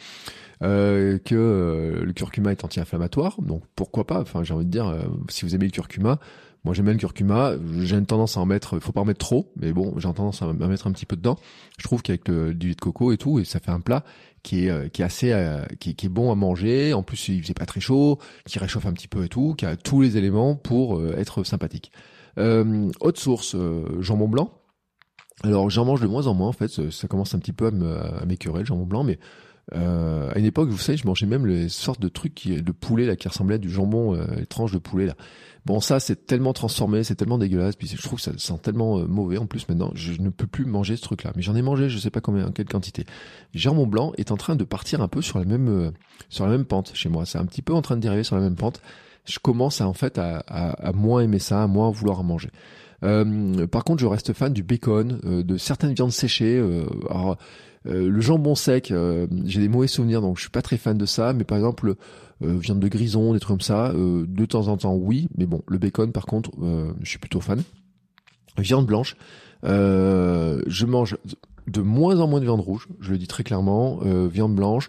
euh, que le curcuma est anti-inflammatoire, donc pourquoi pas? Enfin, j'ai envie de dire, si vous aimez le curcuma, moi j'aime bien le curcuma, j'ai une tendance à en mettre, faut pas en mettre trop, mais bon, j'ai tendance à en mettre un petit peu dedans. Je trouve qu'avec du lait de coco et tout, ça fait un plat qui est euh, assez euh, qui, est, bon à manger. En plus, il faisait pas très chaud, qui réchauffe un petit peu et tout, qui a tous les éléments pour euh, être sympathique. Euh, autre source, jambon blanc. Alors j'en mange de moins en moins en fait, ça commence un petit peu à m'écœurer le jambon blanc, mais euh, à une époque, vous savez, je mangeais même les sortes de trucs qui, de poulet là qui ressemblaient à du jambon, euh, les tranches de poulet là. Bon, ça c'est tellement transformé, c'est tellement dégueulasse, puis je trouve que ça sent tellement euh, mauvais en plus maintenant. Je ne peux plus manger ce truc-là, mais j'en ai mangé, je sais pas combien, quelle quantité. Jambon blanc est en train de partir un peu sur la même euh, sur la même pente chez moi. C'est un petit peu en train de dériver sur la même pente. Je commence en fait à, à moins aimer ça, à moins vouloir en manger. Euh, par contre, je reste fan du bacon, euh, de certaines viandes séchées. alors, euh, le jambon sec, euh, j'ai des mauvais souvenirs, donc je suis pas très fan de ça. Mais par exemple, euh, viande de grison, des trucs comme ça, de temps en temps, oui. Mais bon, le bacon, par contre, je suis plutôt fan. Viande blanche, je mange de moins en moins de viande rouge. Je le dis très clairement. viande blanche.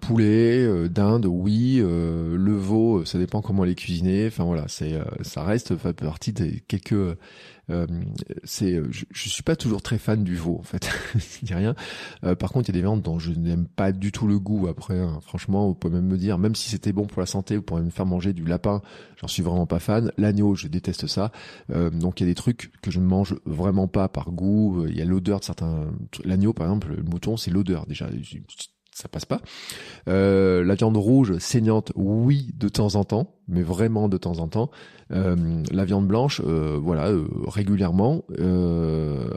Poulet, dinde, oui, le veau, ça dépend comment elle est cuisinée. Enfin voilà, c'est, ça reste fait partie des quelques euh, c'est, je, je, suis pas toujours très fan du veau en fait, je dis rien. Euh, par contre, il y a des viandes dont je n'aime pas du tout le goût. Après, hein. franchement, vous pouvez même me dire, même si c'était bon pour la santé, vous pourrez me faire manger du lapin. J'en suis vraiment pas fan. L'agneau, je déteste ça. Euh, donc il y a des trucs que je ne mange vraiment pas par goût. Il y a l'odeur de certains. L'agneau, par exemple, le mouton, c'est l'odeur déjà ça passe pas. Euh, la viande rouge saignante, oui, de temps en temps, mais vraiment de temps en temps. Euh, la viande blanche, euh, voilà, régulièrement.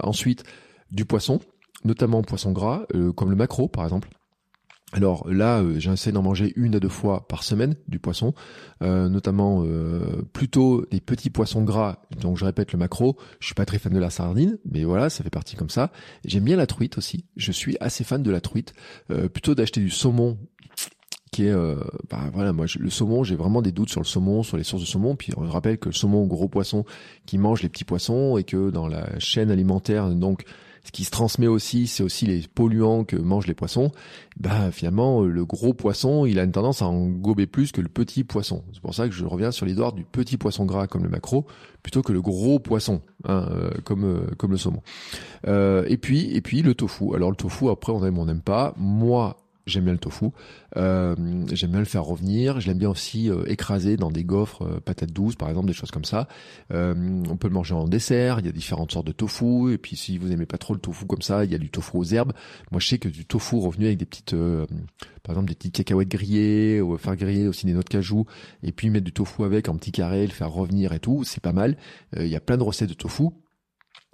ensuite, du poisson, notamment poisson gras, comme le maquereau par exemple. Alors là, euh, j'essaie d'en manger une à deux fois par semaine du poisson, euh, notamment euh, plutôt des petits poissons gras. Donc je répète le macro. Je suis pas très fan de la sardine, mais voilà, ça fait partie comme ça. J'aime bien la truite aussi. Je suis assez fan de la truite. plutôt d'acheter du saumon qui est bah, voilà moi le saumon j'ai vraiment des doutes sur le saumon sur les sources de saumon puis on rappelle que le saumon gros poisson qui mange les petits poissons et que dans la chaîne alimentaire donc ce qui se transmet aussi, c'est aussi les polluants que mangent les poissons. Bah finalement, le gros poisson, il a une tendance à en gober plus que le petit poisson. C'est pour ça que je reviens sur l'histoire du petit poisson gras comme le maquereau, plutôt que le gros poisson, hein, euh, comme euh, comme le saumon. Euh, et puis et puis le tofu. Alors le tofu, après on aime on n'aime pas. Moi, j'aime bien le tofu. Euh, j'aime bien le faire revenir. Je l'aime bien aussi euh, écraser dans des gaufres, euh, patates douces par exemple, des choses comme ça. on peut le manger en dessert. Il y a différentes sortes de tofu. Et puis si vous aimez pas trop le tofu comme ça, il y a du tofu aux herbes. Moi, je sais que du tofu revenu avec des petites, par exemple des petites cacahuètes grillées, ou faire griller aussi des noix de cajou, et puis mettre du tofu avec en petit carré, le faire revenir et tout, c'est pas mal. Il y a plein de recettes de tofu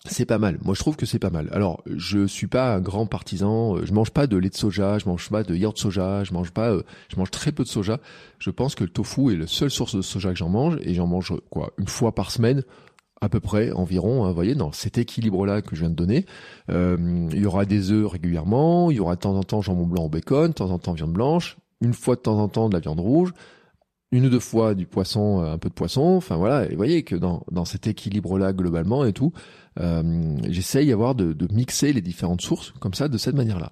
c'est pas mal. Moi, je trouve que c'est pas mal. Alors, je suis pas un grand partisan. Euh, je mange pas de lait de soja, je mange pas de yaourt de soja, je mange pas, euh, je mange très peu de soja. Je pense que le tofu est la seule source de soja que j'en mange et j'en mange quoi une fois par semaine à peu près environ, hein, vous voyez, dans cet équilibre-là que je viens de donner. Euh, il y aura des œufs régulièrement, il y aura de temps en temps jambon blanc au bacon, de temps en temps viande blanche, une fois de temps en temps de la viande rouge, une ou deux fois du poisson, un peu de poisson. Enfin voilà, et vous voyez que dans, dans cet équilibre-là globalement et tout, euh, j'essaye d'avoir de, mixer les différentes sources comme ça, de cette manière-là.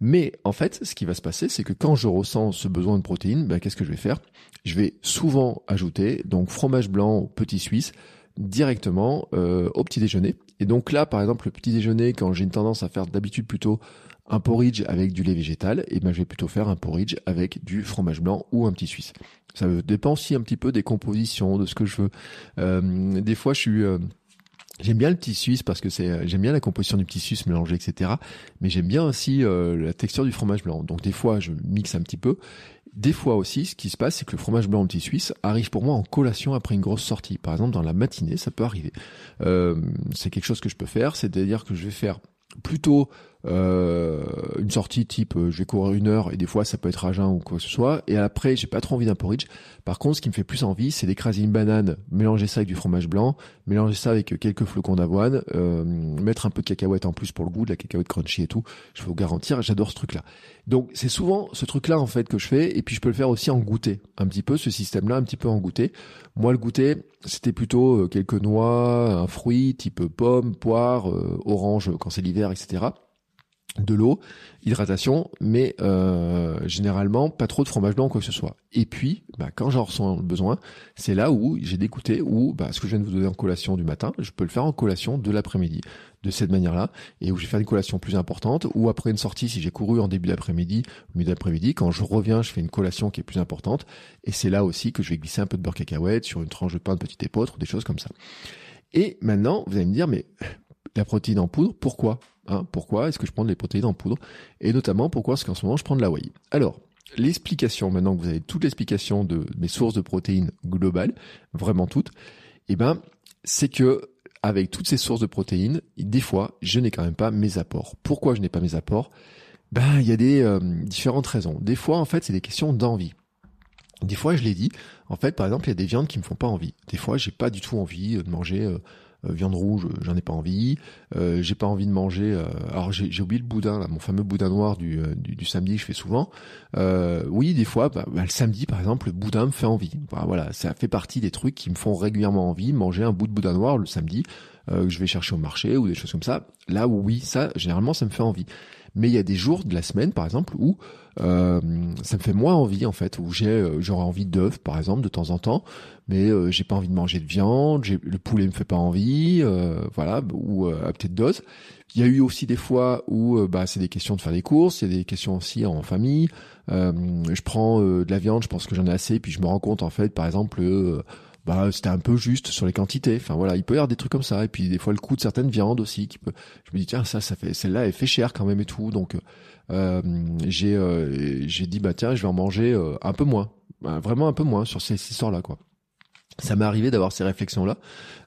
Mais en fait, ce qui va se passer, c'est que quand je ressens ce besoin de protéines, ben, qu'est-ce que je vais faire? Je vais souvent ajouter donc fromage blanc petit suisse directement euh, au petit déjeuner. Et donc là, par exemple, le petit déjeuner, quand j'ai une tendance à faire d'habitude plutôt un porridge avec du lait végétal, et ben je vais plutôt faire un porridge avec du fromage blanc ou un petit suisse. Ça dépend aussi un petit peu des compositions, de ce que je veux. Euh, des fois, je suis euh, J'aime bien le petit suisse parce que c'est, j'aime bien la composition du petit suisse mélangé, etc. Mais j'aime bien aussi euh, la texture du fromage blanc. Donc des fois, je mixe un petit peu. Des fois aussi, ce qui se passe, c'est que le fromage blanc au petit suisse arrive pour moi en collation après une grosse sortie. Par exemple, dans la matinée, ça peut arriver. Euh, c'est quelque chose que je peux faire, c'est-à-dire que je vais faire plutôt euh, une sortie type euh, je vais courir une heure et des fois ça peut être à jeun ou quoi que ce soit. Et après j'ai pas trop envie d'un porridge. Par contre ce qui me fait plus envie c'est d'écraser une banane mélanger ça avec du fromage blanc mélanger ça avec quelques flocons d'avoine euh, mettre un peu de cacahuète en plus pour le goût de la cacahuète crunchy et tout. Je peux vous garantir j'adore ce truc là donc c'est souvent ce truc là en fait que je fais. Et puis je peux le faire aussi en goûter un petit peu ce système là un petit peu en goûter. Moi le goûter c'était plutôt quelques noix un fruit type pomme poire orange quand c'est l'hiver etc de l'eau, hydratation, mais euh, généralement pas trop de fromage blanc ou quoi que ce soit. Et puis, bah, quand j'en ressens le besoin, c'est là où j'ai d'écouter, où bah, ce que je viens de vous donner en collation du matin, je peux le faire en collation de l'après-midi, de cette manière-là, et où je vais faire une collation plus importante, ou après une sortie, si j'ai couru en début d'après-midi, milieu d'après-midi, quand je reviens, je fais une collation qui est plus importante, et c'est là aussi que je vais glisser un peu de beurre cacahuète sur une tranche de pain de petite épeautre, des choses comme ça. Et maintenant, vous allez me dire, mais la protéine en poudre, pourquoi? Hein, pourquoi est-ce que je prends des protéines en poudre Et notamment, pourquoi est-ce qu'en ce moment, je prends de la whey Alors, l'explication, maintenant que vous avez toute l'explication de mes sources de protéines globales, vraiment toutes, eh ben, c'est que avec toutes ces sources de protéines, des fois, je n'ai quand même pas mes apports. Pourquoi je n'ai pas mes apports? Ben, il y a des euh, différentes raisons. Des fois, en fait, c'est des questions d'envie. Des fois, je l'ai dit, en fait, par exemple, il y a des viandes qui me font pas envie. Des fois, j'ai pas du tout envie de manger euh, euh, viande rouge, j'en ai pas envie. Euh, j'ai pas envie de manger. Euh, alors j'ai oublié le boudin là, mon fameux boudin noir du, du, samedi que je fais souvent. oui, des fois, bah, bah, le samedi par exemple, le boudin me fait envie. voilà, ça fait partie des trucs qui me font régulièrement envie. Manger un bout de boudin noir le samedi que je vais chercher au marché ou des choses comme ça. Là oui, ça généralement ça me fait envie. Mais il y a des jours de la semaine, par exemple, où euh, ça me fait moins envie en fait, où j'ai euh, j'aurais envie d'œufs, par exemple, de temps en temps, mais euh, j'ai pas envie de manger de viande, le poulet me fait pas envie, euh, voilà, ou à petite dose. Il y a eu aussi des fois où bah c'est des questions de faire des courses, il y a des questions aussi en famille. je prends de la viande, je pense que j'en ai assez, puis je me rends compte en fait, par exemple bah c'était un peu juste sur les quantités. Enfin voilà, il peut y avoir des trucs comme ça. Et puis des fois le coût de certaines viandes aussi qui peut. Je me dis tiens ça ça fait celle-là elle fait cher quand même et tout. Donc euh, j'ai euh, j'ai dit bah tiens je vais en manger euh, un peu moins, bah, vraiment un peu moins sur ces histoires là quoi ça m'est arrivé d'avoir ces réflexions là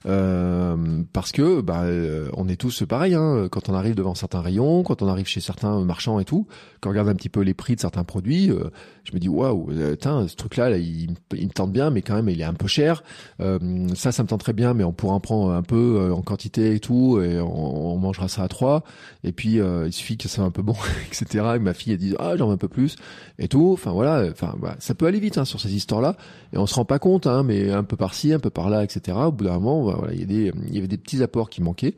euh, parce que bah euh, on est tous pareil hein, quand on arrive devant certains rayons quand on arrive chez certains marchands et tout quand on regarde un petit peu les prix de certains produits euh, je me dis waouh tiens ce truc là, il, me tente bien mais quand même il est un peu cher. Ça ça me tenterait bien mais on pourra en prendre un peu en quantité et tout et on, on, mangera ça à trois. Et puis il suffit que ça soit un peu bon etc et ma fille elle dit ah j'en veux un peu plus et tout. Enfin voilà enfin bah, ça peut aller vite hein, sur ces histoires là et on se rend pas compte hein, mais un peu par-ci, un peu par-là, etc. Au bout d'un moment, voilà, il y, a des, il y avait des petits apports qui manquaient.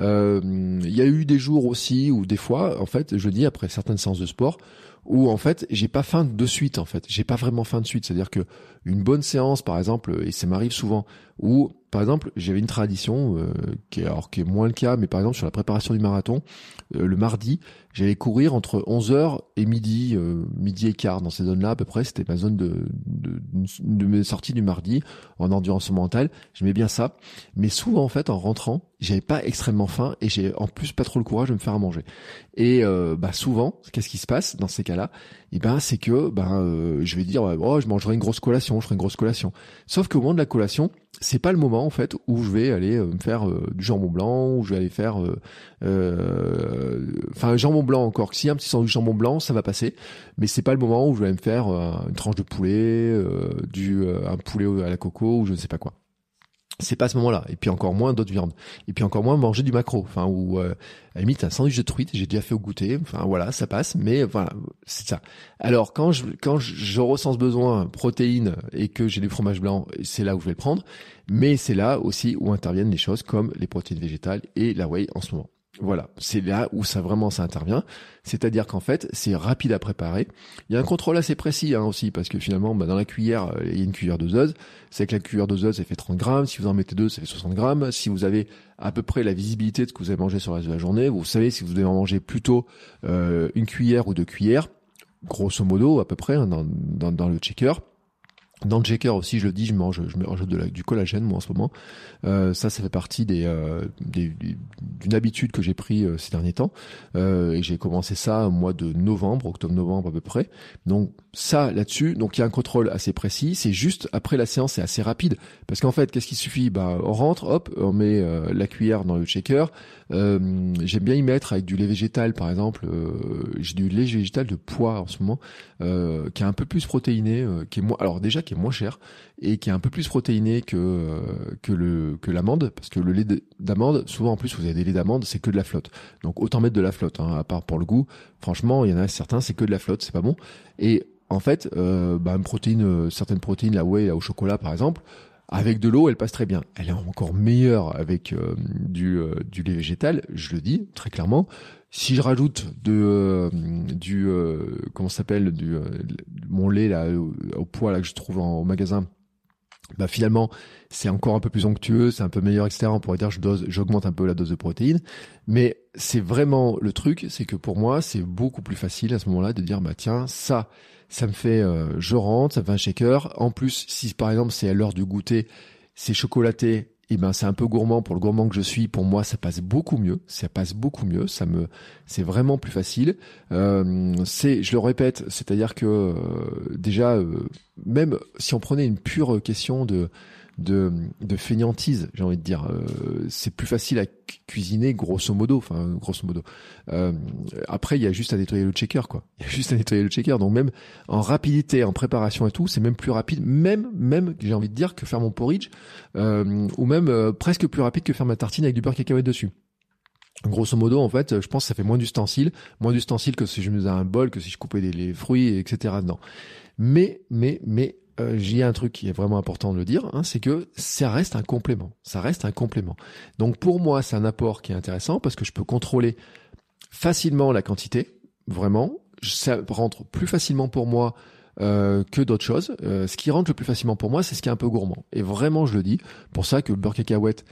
Euh, il y a eu des jours aussi où des fois, en fait, je dis après certaines séances de sport, où en fait j'ai pas faim de suite en fait j'ai pas vraiment faim de suite c'est à dire que une bonne séance par exemple et ça m'arrive souvent où par exemple, j'avais une tradition euh, qui est alors qui est moins le cas, mais par exemple sur la préparation du marathon, euh, le mardi, j'allais courir entre 11h et midi, euh, midi et quart dans ces zones-là à peu près. C'était ma zone de, de, de, mes sorties du mardi en endurance mentale. J'aimais bien ça, mais souvent en fait en rentrant, j'avais pas extrêmement faim et j'ai en plus pas trop le courage de me faire à manger. Et bah souvent, qu'est-ce qui se passe dans ces cas-là? Et eh ben c'est que ben je vais dire oh je mangerai une grosse collation, je ferai une grosse collation. Sauf qu'au moment de la collation, c'est pas le moment en fait où je vais aller me faire du jambon blanc, où je vais aller faire euh, enfin un jambon blanc encore. Si un petit sandwich jambon blanc, ça va passer, mais c'est pas le moment où je vais me faire euh, une tranche de poulet, euh, du un poulet à la coco ou je ne sais pas quoi c'est pas à ce moment-là. Et puis encore moins d'autres viandes. Et puis encore moins manger du macro. Enfin, ou à la limite un sandwich de truite, j'ai déjà fait au goûter. Enfin voilà, ça passe. Mais voilà, c'est ça. Alors quand je quand je, ressens ce besoin protéines et que j'ai du fromage blanc, c'est là où je vais le prendre. Mais c'est là aussi où interviennent les choses comme les protéines végétales et la whey en ce moment. Voilà, c'est là où ça vraiment ça intervient. C'est-à-dire qu'en fait, c'est rapide à préparer. Il y a un contrôle assez précis hein, aussi, parce que finalement, bah, dans la cuillère, euh, il y a une cuillère doseuse. C'est que la cuillère doseuse, ça fait 30 grammes. Si vous en mettez deux, ça fait 60 grammes. Si vous avez à peu près la visibilité de ce que vous avez mangé sur le reste de la journée, vous savez si vous devez en manger plutôt euh, une cuillère ou deux cuillères, grosso modo à peu près hein, dans, le checker. Dans le shaker aussi, je le dis, je mange, je me du collagène moi en ce moment. Euh, ça, ça fait partie des, euh, d'une habitude que j'ai pris euh, ces derniers temps. Et j'ai commencé ça au mois de novembre, octobre-novembre à peu près. Donc ça là-dessus, donc il y a un contrôle assez précis. C'est juste après la séance, c'est assez rapide parce qu'en fait, qu'est-ce qui suffit? Bah, on rentre, hop, on met euh, la cuillère dans le shaker. J'aime bien y mettre avec du lait végétal, par exemple. j'ai du lait végétal de pois en ce moment, qui est un peu plus protéiné, qui est moins. Alors déjà qui est moins cher et qui est un peu plus protéiné que euh, que le que l'amande parce que le lait d'amande souvent en plus vous avez des laits d'amande c'est que de la flotte donc autant mettre de la flotte hein, à part pour le goût franchement il y en a certains c'est que de la flotte c'est pas bon et en fait euh, bah, une protéine euh, certaines protéines la whey au chocolat par exemple avec de l'eau, elle passe très bien. Elle est encore meilleure avec euh, du, du lait végétal, je le dis très clairement. Si je rajoute de du comment s'appelle du mon lait là au, poids là que je trouve en, au magasin bah finalement c'est encore un peu plus onctueux, c'est un peu meilleur, etc. On pourrait dire je dose, j'augmente un peu la dose de protéines, mais c'est vraiment le truc, c'est que pour moi c'est beaucoup plus facile à ce moment-là de dire bah tiens ça, ça me fait, euh, je rentre, ça me fait un shaker. En plus si par exemple c'est à l'heure du goûter, c'est chocolaté, eh ben c'est un peu gourmand pour le gourmand que je suis. Pour moi, ça passe beaucoup mieux. Ça passe beaucoup mieux. Ça me, c'est vraiment plus facile. Euh, c'est, je le répète, c'est-à-dire que euh, déjà, euh, même si on prenait une pure question de de, de fainéantise, j'ai envie de dire. Euh, c'est plus facile à cuisiner, grosso modo. Enfin, grosso modo. Euh, après, il y a juste à nettoyer le checker, quoi. Il y a juste à nettoyer le checker. Donc même en rapidité, en préparation et tout, c'est même plus rapide. Même, même, j'ai envie de dire que faire mon porridge, euh, ou même presque plus rapide que faire ma tartine avec du beurre cacahuète dessus. Grosso modo, en fait, je pense que ça fait moins d'ustensiles, moins d'ustensiles que si je me faisais un bol, que si je coupais des, les fruits, etc. dedans. Mais, mais, mais, euh, j'ai un truc qui est vraiment important de le dire, hein, c'est que ça reste un complément. Ça reste un complément. Donc pour moi, c'est un apport qui est intéressant parce que je peux contrôler facilement la quantité, vraiment. Ça rentre plus facilement pour moi euh, que d'autres choses. Euh, ce qui rentre le plus facilement pour moi, c'est ce qui est un peu gourmand. Et vraiment, je le dis. Pour ça que le beurre cacahuète,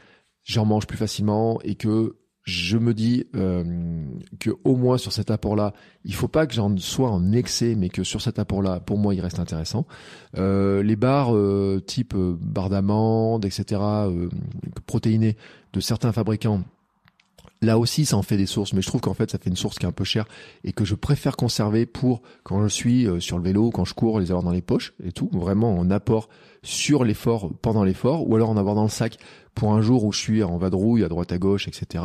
j'en mange plus facilement et que je me dis euh, que au moins sur cet apport-là, il faut pas que j'en sois en excès, mais que sur cet apport-là, pour moi, il reste intéressant. Euh, les barres euh, type euh, barres d'amande, etc., protéinées de certains fabricants, Là aussi, ça en fait des sources, mais je trouve qu'en fait, ça fait une source qui est un peu chère et que je préfère conserver pour quand je suis sur le vélo, quand je cours, les avoir dans les poches et tout, vraiment en apport sur l'effort, pendant l'effort, ou alors en avoir dans le sac pour un jour où je suis en vadrouille à droite à gauche, etc.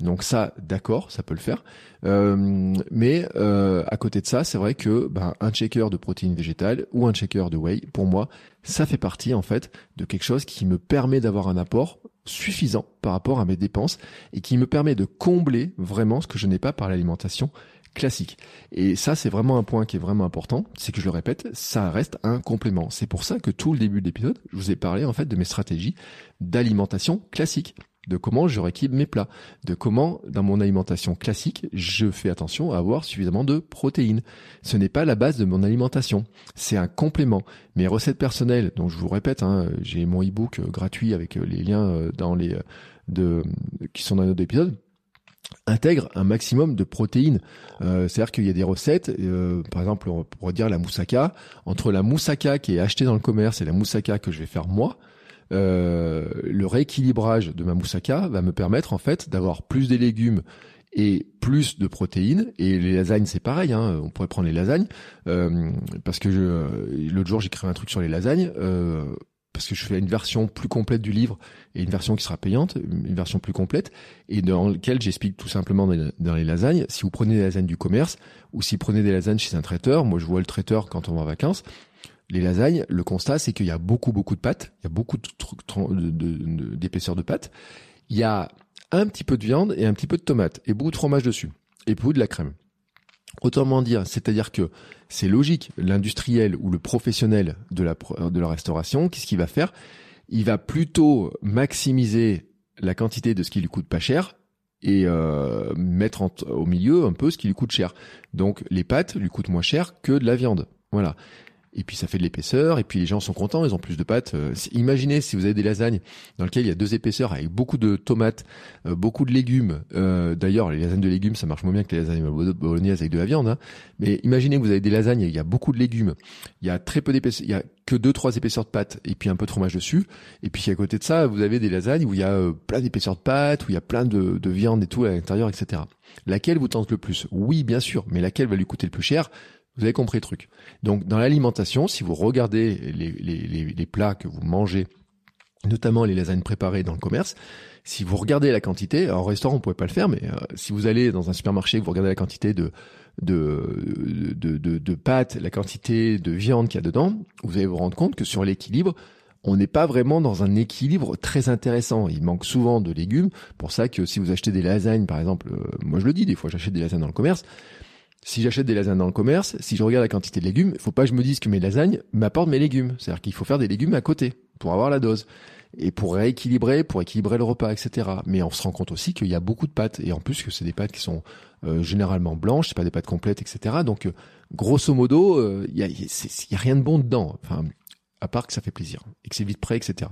Donc ça, d'accord, ça peut le faire. Euh, mais euh, à côté de ça, c'est vrai que ben, un checker de protéines végétales ou un checker de whey, pour moi, ça fait partie en fait de quelque chose qui me permet d'avoir un apport suffisant par rapport à mes dépenses et qui me permet de combler vraiment ce que je n'ai pas par l'alimentation classique. Et ça, c'est vraiment un point qui est vraiment important, c'est que je le répète, ça reste un complément. C'est pour ça que tout le début de l'épisode, je vous ai parlé en fait de mes stratégies d'alimentation classique. De comment je rééquilibre mes plats, de comment dans mon alimentation classique, je fais attention à avoir suffisamment de protéines. Ce n'est pas la base de mon alimentation, c'est un complément. Mes recettes personnelles, donc je vous répète, hein, j'ai mon e-book gratuit avec les liens dans les qui sont dans notre épisode intègre un maximum de protéines. Euh, C'est-à-dire qu'il y a des recettes, euh, par exemple, on pourrait dire la moussaka, entre la moussaka qui est achetée dans le commerce et la moussaka que je vais faire moi, euh, le rééquilibrage de ma moussaka va me permettre en fait d'avoir plus de légumes et plus de protéines. Et les lasagnes, c'est pareil. Hein, on pourrait prendre les lasagnes euh, parce que l'autre jour j'ai un truc sur les lasagnes. Euh, parce que je fais une version plus complète du livre et une version qui sera payante, une version plus complète, et dans laquelle j'explique tout simplement dans les, lasagnes, si vous prenez des lasagnes du commerce, ou si vous prenez des lasagnes chez un traiteur, moi je vois le traiteur quand on va en vacances, les lasagnes, le constat c'est qu'il y a beaucoup beaucoup de pâtes, il y a beaucoup d'épaisseur de, de, de pâtes, il y a un petit peu de viande et un petit peu de tomate, et beaucoup de fromage dessus, et beaucoup de la crème. Autrement dire, c'est-à-dire que c'est logique, l'industriel ou le professionnel de la, de la restauration, qu'est-ce qu'il va faire? Il va plutôt maximiser la quantité de ce qui lui coûte pas cher et euh, mettre au milieu un peu ce qui lui coûte cher. Donc les pâtes lui coûtent moins cher que de la viande. Voilà et puis ça fait de l'épaisseur, et puis les gens sont contents, ils ont plus de pâtes. Euh, imaginez si vous avez des lasagnes dans lesquelles il y a deux épaisseurs avec beaucoup de tomates, euh, beaucoup de légumes. Euh, d'ailleurs, les lasagnes de légumes, ça marche moins bien que les lasagnes bolognaises avec de la viande. Hein. Mais imaginez que vous avez des lasagnes, il y a beaucoup de légumes, il y a très peu d'épaisseur, il y a que deux trois épaisseurs de pâtes et puis un peu de fromage dessus. Et puis à côté de ça, vous avez des lasagnes où il y a plein d'épaisseurs de pâtes, où il y a plein de, de viande et tout à l'intérieur, etc. Laquelle vous tente le plus? Oui, bien sûr, mais laquelle va lui coûter le plus cher? Vous avez compris le truc. Donc dans l'alimentation, si vous regardez les, les, les, plats que vous mangez, notamment les lasagnes préparées dans le commerce, si vous regardez la quantité, en restaurant on pouvez pas le faire, mais euh, si vous allez dans un supermarché, que vous regardez la quantité de de, de, de, de pâtes, la quantité de viande qu'il y a dedans, vous allez vous rendre compte que sur l'équilibre, on n'est pas vraiment dans un équilibre très intéressant. Il manque souvent de légumes. Pour ça que si vous achetez des lasagnes, par exemple, euh, moi je le dis, des fois j'achète des lasagnes dans le commerce, si j'achète des lasagnes dans le commerce, si je regarde la quantité de légumes, il faut pas que je me dise que mes lasagnes m'apportent mes légumes. C'est-à-dire qu'il faut faire des légumes à côté pour avoir la dose et pour rééquilibrer, pour équilibrer le repas, etc. Mais on se rend compte aussi qu'il y a beaucoup de pâtes et en plus que c'est des pâtes qui sont euh, généralement blanches, c'est pas des pâtes complètes, etc. Donc euh, grosso modo, euh, il y, a, y, a, rien de bon dedans. Enfin, à part que ça fait plaisir et que c'est vite prêt, etc.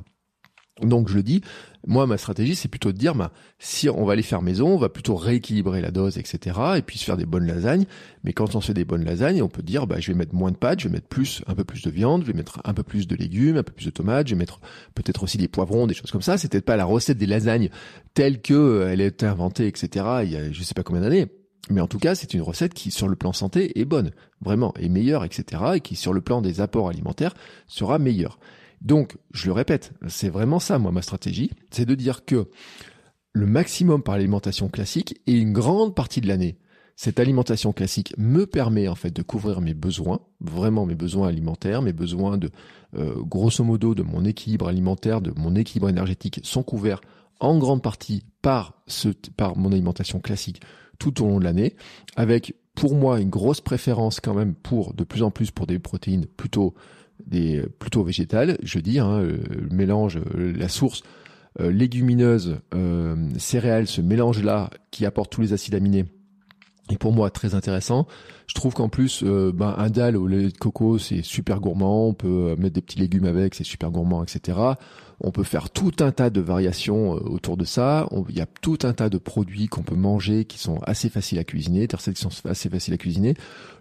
Donc je le dis, moi ma stratégie c'est plutôt de dire, bah, si on va aller faire maison, on va plutôt rééquilibrer la dose, etc. Et puis se faire des bonnes lasagnes. Mais quand on se fait des bonnes lasagnes, on peut dire, bah, je vais mettre moins de pâtes, je vais mettre plus, un peu plus de viande, je vais mettre un peu plus de légumes, un peu plus de tomates, je vais mettre peut-être aussi des poivrons, des choses comme ça. C'est peut-être pas la recette des lasagnes telle que euh, elle a été inventée, etc. Il y a je sais pas combien d'années. Mais en tout cas, c'est une recette qui, sur le plan santé, est bonne, vraiment, est meilleure, etc. Et qui, sur le plan des apports alimentaires, sera meilleure. Donc, je le répète, c'est vraiment ça, moi, ma stratégie, c'est de dire que le maximum par l'alimentation classique et une grande partie de l'année, cette alimentation classique me permet en fait de couvrir mes besoins, vraiment mes besoins alimentaires, mes besoins de euh, grosso modo de mon équilibre alimentaire, de mon équilibre énergétique sont couverts en grande partie par ce par mon alimentation classique tout au long de l'année, avec pour moi une grosse préférence quand même pour de plus en plus pour des protéines plutôt des plutôt végétales, je dis, hein, euh, le mélange, euh, la source euh, légumineuse, céréales, ce mélange-là qui apporte tous les acides aminés est pour moi très intéressant. Je trouve qu'en plus, ben, un dalle au lait de coco, c'est super gourmand. On peut mettre des petits légumes avec, c'est super gourmand, etc. On peut faire tout un tas de variations autour de ça. Il y a tout un tas de produits qu'on peut manger qui sont assez faciles à cuisiner, des recettes qui sont assez faciles à cuisiner.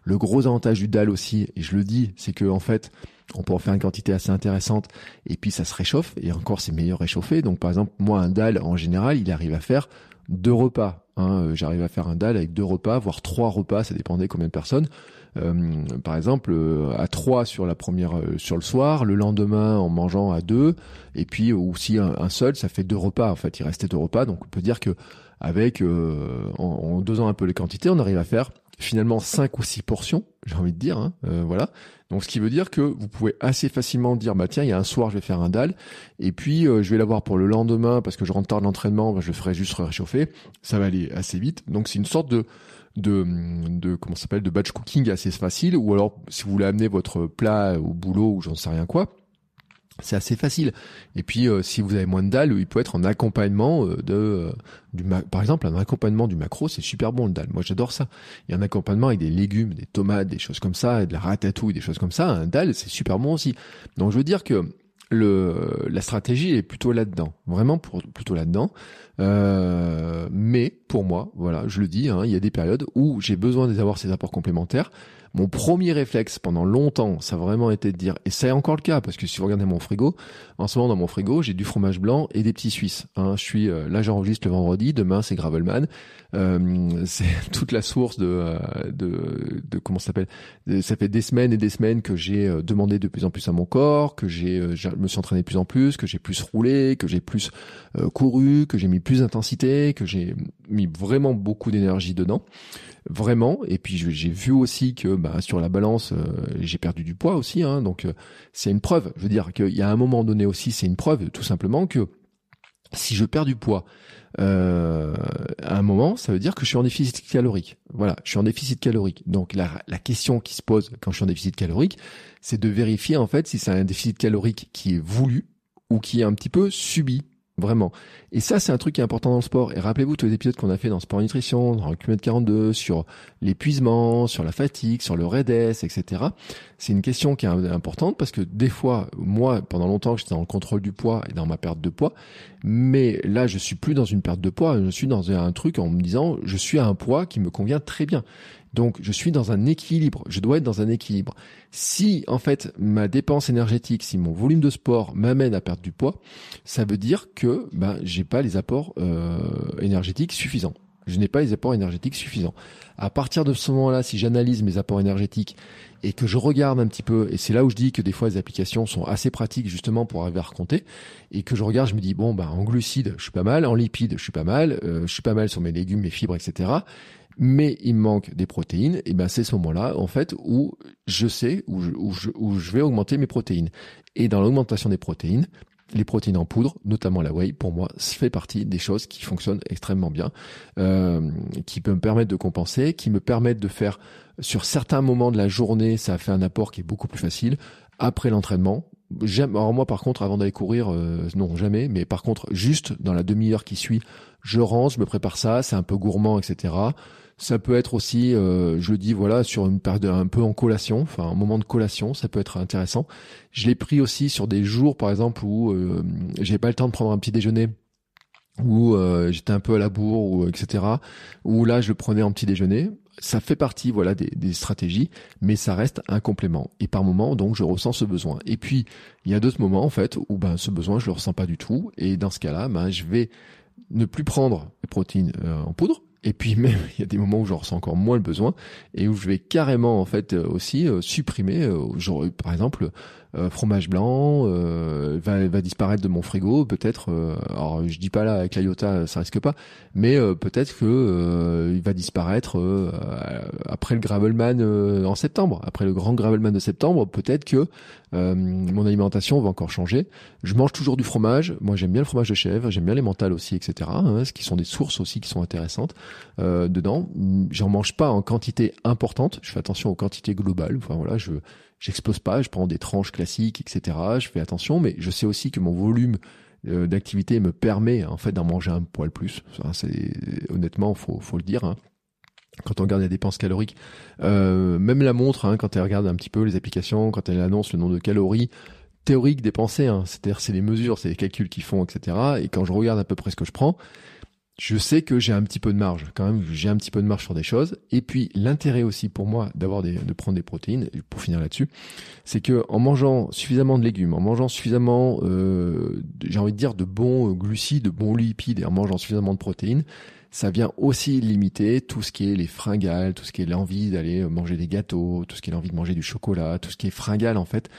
Le gros avantage du dalle aussi, et je le dis, c'est que en fait, on peut en faire une quantité assez intéressante et puis ça se réchauffe et encore c'est meilleur réchauffé. Donc par exemple moi un dalle en général il arrive à faire deux repas. Hein. Euh, j'arrive à faire un dalle avec deux repas, voire trois repas, ça dépendait combien de personnes. Euh, par exemple euh, à trois sur la première sur le soir, le lendemain en mangeant à deux, et puis aussi un, un, seul, ça fait deux repas. En fait, il restait deux repas, donc on peut dire que avec en, en dosant un peu les quantités, on arrive à faire finalement cinq ou six portions, j'ai envie de dire, hein, voilà. Donc ce qui veut dire que vous pouvez assez facilement dire bah tiens il y a un soir je vais faire un dalle et puis euh, je vais l'avoir pour le lendemain parce que je rentre tard l'entraînement bah, je ferai juste réchauffer. Ça va aller assez vite. Donc c'est une sorte de de, de comment s'appelle de batch cooking assez facile. Ou alors si vous voulez amener votre plat au boulot ou j'en sais rien quoi c'est assez facile. Et puis, euh, si vous avez moins de dalles, il peut être en accompagnement euh, de, euh, du par exemple, un accompagnement du macro, c'est super bon le dalle. Moi, j'adore ça. Il y a un accompagnement avec des légumes, des tomates, des choses comme ça, et de la ratatouille, des choses comme ça. Un dalle, c'est super bon aussi. Donc, je veux dire que le, la stratégie est plutôt là-dedans, vraiment pour, plutôt là-dedans. mais pour moi, voilà, je le dis, hein, il y a des périodes où j'ai besoin d'avoir ces apports complémentaires. Mon premier réflexe pendant longtemps, ça a vraiment été de dire, et c'est encore le cas, parce que si vous regardez mon frigo, en ce moment dans mon frigo, j'ai du fromage blanc et des petits Suisses. Hein. Je suis euh, là, j'enregistre le vendredi, demain c'est Gravelman. Euh, c'est toute la source de, euh, de, de comment ça s'appelle. Ça fait des semaines et des semaines que j'ai euh, demandé de plus en plus à mon corps, que j'ai, je me suis entraîné de plus en plus, que j'ai plus roulé, que j'ai plus couru, que j'ai mis plus d'intensité, que j'ai mis vraiment beaucoup d'énergie dedans vraiment. Et puis j'ai vu aussi que bah, sur la balance, euh, j'ai perdu du poids aussi. Hein, donc euh, c'est une preuve. Je veux dire qu'il y a un moment donné aussi, c'est une preuve tout simplement que si je perds du poids euh, à un moment, ça veut dire que je suis en déficit calorique. Voilà, je suis en déficit calorique. Donc la, la question qui se pose quand je suis en déficit calorique, c'est de vérifier en fait si c'est un déficit calorique qui est voulu ou qui est un petit peu subi. Vraiment. Et ça, c'est un truc qui est important dans le sport. Et rappelez-vous tous les épisodes qu'on a fait dans Sport Nutrition, dans le QM 42, sur l'épuisement, sur la fatigue, sur le REDS, etc. C'est une question qui est importante parce que des fois, moi, pendant longtemps, j'étais dans le contrôle du poids et dans ma perte de poids. Mais là, je suis plus dans une perte de poids. Je suis dans un truc en me disant, je suis à un poids qui me convient très bien. Donc je suis dans un équilibre, je dois être dans un équilibre. Si en fait ma dépense énergétique, si mon volume de sport m'amène à perdre du poids, ça veut dire que ben j'ai pas les apports euh, énergétiques suffisants. Je n'ai pas les apports énergétiques suffisants. À partir de ce moment-là, si j'analyse mes apports énergétiques et que je regarde un petit peu, et c'est là où je dis que des fois les applications sont assez pratiques justement pour arriver à recompter, et que je regarde, je me dis bon ben en glucides je suis pas mal, en lipides je suis pas mal, euh, je suis pas mal sur mes légumes, mes fibres, etc mais il me manque des protéines, et ben c'est ce moment-là en fait où je sais où je, où je, vais augmenter mes protéines. Et dans l'augmentation des protéines, les protéines en poudre, notamment la whey, pour moi, fait partie des choses qui fonctionnent extrêmement bien, euh, qui peut me permettre de compenser, qui me permettent de faire sur certains moments de la journée, ça fait un apport qui est beaucoup plus facile. Après l'entraînement, J'aime. Alors moi, par contre, avant d'aller courir, euh, non, jamais. Mais par contre, juste dans la demi-heure qui suit, je range, je me prépare ça. C'est un peu gourmand, etc. Ça peut être aussi, euh, je dis voilà, sur une période un peu en collation, enfin un moment de collation, ça peut être intéressant. Je l'ai pris aussi sur des jours, par exemple, où euh, j'ai pas le temps de prendre un petit déjeuner où euh, j'étais un peu à la bourre ou etc où là je le prenais en petit déjeuner. Ça fait partie voilà des, des, stratégies mais ça reste un complément. Et par moment donc je ressens ce besoin. Et puis il y a d'autres moments en fait où ben ce besoin je le ressens pas du tout. Et dans ce cas-là ben je vais ne plus prendre les protéines euh, en poudre et puis même, il y a des moments où j'en ressens encore moins le besoin et où je vais carrément en fait euh, aussi euh, supprimer, euh, genre, par exemple, euh, fromage blanc euh, va, va, disparaître de mon frigo. Peut-être, euh, alors je dis pas là avec la Iota, ça risque pas, mais peut-être que il va disparaître après le Gravelman en septembre, après le grand Gravelman de septembre. Peut-être que mon alimentation va encore changer. Je mange toujours du fromage. Moi, j'aime bien le fromage de chèvre, j'aime bien les mentales aussi, etc. Hein, ce qui sont des sources aussi qui sont intéressantes dedans. J'en mange pas en quantité importante. Je fais attention aux quantités globales. Enfin voilà, je j'explose pas, je prends des tranches classiques, etc. Je fais attention, mais je sais aussi que mon volume euh, d'activité me permet en fait d'en manger un poil plus. c'est honnêtement, faut faut le dire. Hein. Quand on regarde les dépenses caloriques, euh, même la montre, hein, quand elle regarde un petit peu les applications, quand elle annonce le nombre de calories théoriques dépensées, hein, c'est-à-dire c'est les mesures, c'est les calculs qu'ils font, etc. Et quand je regarde à peu près ce que je prends, je sais que j'ai un petit peu de marge, quand même, j'ai un petit peu de marge sur des choses. Et puis l'intérêt aussi pour moi d'avoir de prendre des protéines, pour finir là-dessus, c'est que en mangeant suffisamment de légumes, en mangeant suffisamment, euh, j'ai envie de dire, de bons glucides, de bons lipides, et en mangeant suffisamment de protéines, ça vient aussi limiter tout ce qui est les fringales, tout ce qui est l'envie d'aller manger des gâteaux, tout ce qui est l'envie de manger du chocolat, tout ce qui est fringale en fait.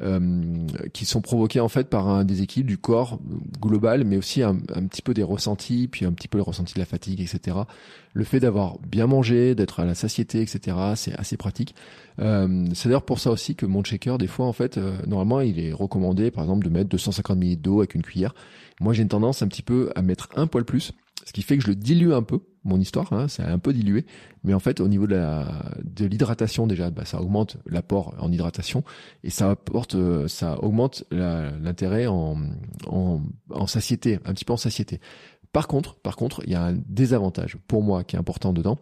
Euh, qui sont provoqués en fait par un déséquilibre du corps global, mais aussi un, un, petit peu des ressentis, puis un petit peu le ressenti de la fatigue, etc. Le fait d'avoir bien mangé, d'être à la satiété, etc. C'est assez pratique. Euh, c'est d'ailleurs pour ça aussi que mon shaker, des fois, en fait, euh, normalement, il est recommandé, par exemple, de mettre 250 ml d'eau avec une cuillère. Moi, j'ai une tendance un petit peu à mettre un poil plus, ce qui fait que je le dilue un peu mon histoire, hein, ça a un peu dilué, mais en fait au niveau de l'hydratation déjà, bah, ça augmente l'apport en hydratation et ça apporte, euh, ça augmente l'intérêt en, en en satiété, un petit peu en satiété. Par contre, par contre, il y a un désavantage pour moi qui est important dedans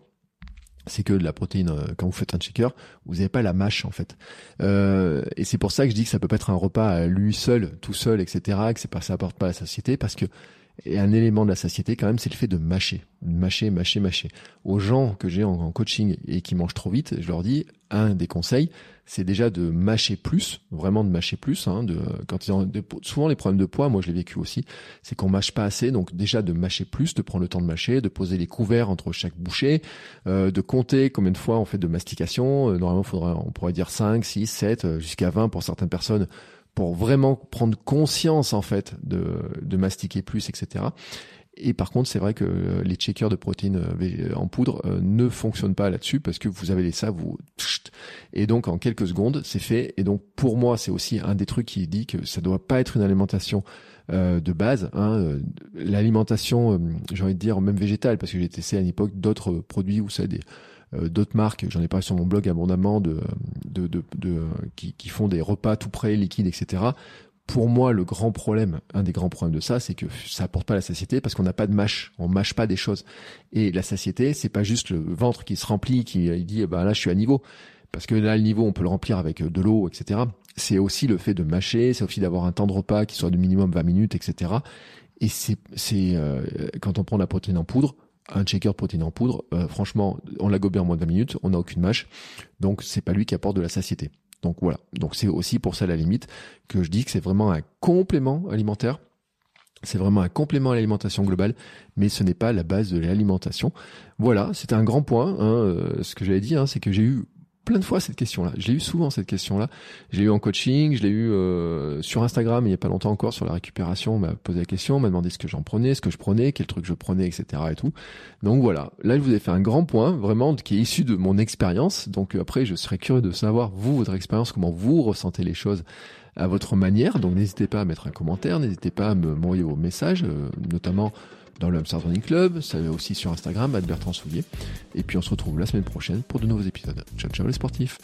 c'est que de la protéine, euh, quand vous faites un shaker, vous n'avez pas la mâche en fait. Euh, et c'est pour ça que je dis que ça peut pas être un repas à lui seul, tout seul, etc. Que c'est pas, ça apporte pas la satiété parce que et un élément de la satiété quand même, c'est le fait de mâcher, mâcher, mâcher, mâcher. Aux gens que j'ai en, coaching et qui mangent trop vite, je leur dis un des conseils, c'est déjà de mâcher plus, vraiment de mâcher plus. Hein, de quand ils ont souvent les problèmes de poids, moi je l'ai vécu aussi, c'est qu'on mâche pas assez. Donc déjà de mâcher plus, de prendre le temps de mâcher, de poser les couverts entre chaque bouchée, euh, de compter combien de fois on fait de mastication. Euh, normalement, faudrait, on pourrait dire 5, 6, 7, jusqu'à 20 pour certaines personnes pour vraiment prendre conscience en fait de, de mastiquer plus, etc. Et par contre, c'est vrai que les checkers de protéines euh, en poudre euh, ne fonctionnent pas là-dessus parce que vous avez ça, vous et donc en quelques secondes, c'est fait. Et donc pour moi, c'est aussi un des trucs qui dit que ça doit pas être une alimentation euh, de base. Hein. L'alimentation, j'ai envie de dire même végétale, parce que j'ai testé à l'époque d'autres produits où ça des euh, d'autres marques, j'en ai parlé sur mon blog abondamment, de, de, de, de qui, qui, font des repas tout prêts, liquides, etc. Pour moi, le grand problème, un des grands problèmes de ça, c'est que ça apporte pas la satiété parce qu'on n'a pas de mâche, on mâche pas des choses. Et la satiété, c'est pas juste le ventre qui se remplit, qui dit, eh ben là, je suis à niveau. Parce que là, le niveau, on peut le remplir avec de l'eau, etc. C'est aussi le fait de mâcher, c'est aussi d'avoir un temps de repas qui soit de minimum 20 minutes, etc. Et c'est, c'est euh, quand on prend la protéine en poudre, un checker protéine en poudre, euh, franchement, on l'a gobé en moins de 20 minutes, on n'a aucune mâche, donc c'est pas lui qui apporte de la satiété. Donc voilà, donc c'est aussi pour ça la limite que je dis que c'est vraiment un complément alimentaire. C'est vraiment un complément à l'alimentation globale, mais ce n'est pas la base de l'alimentation. Voilà, c'était un grand point. Hein, euh, ce que j'avais dit, hein, c'est que j'ai eu plein de fois cette question-là. Je l'ai eu souvent cette question-là. Je l'ai eu en coaching, je l'ai eu euh, sur Instagram il y a pas longtemps encore sur la récupération. On m'a posé la question, on m'a demandé ce que j'en prenais, ce que je prenais, quel truc je prenais, etc. et tout. Donc voilà. Là, je vous ai fait un grand point vraiment qui est issu de mon expérience. Donc après, je serais curieux de savoir vous votre expérience, comment vous ressentez les choses à votre manière. Donc n'hésitez pas à mettre un commentaire, n'hésitez pas à m'envoyer vos messages, euh, notamment dans le Hamster Running Club, ça va aussi sur Instagram, Bertrand Soulier. Et puis on se retrouve la semaine prochaine pour de nouveaux épisodes. Ciao ciao les sportifs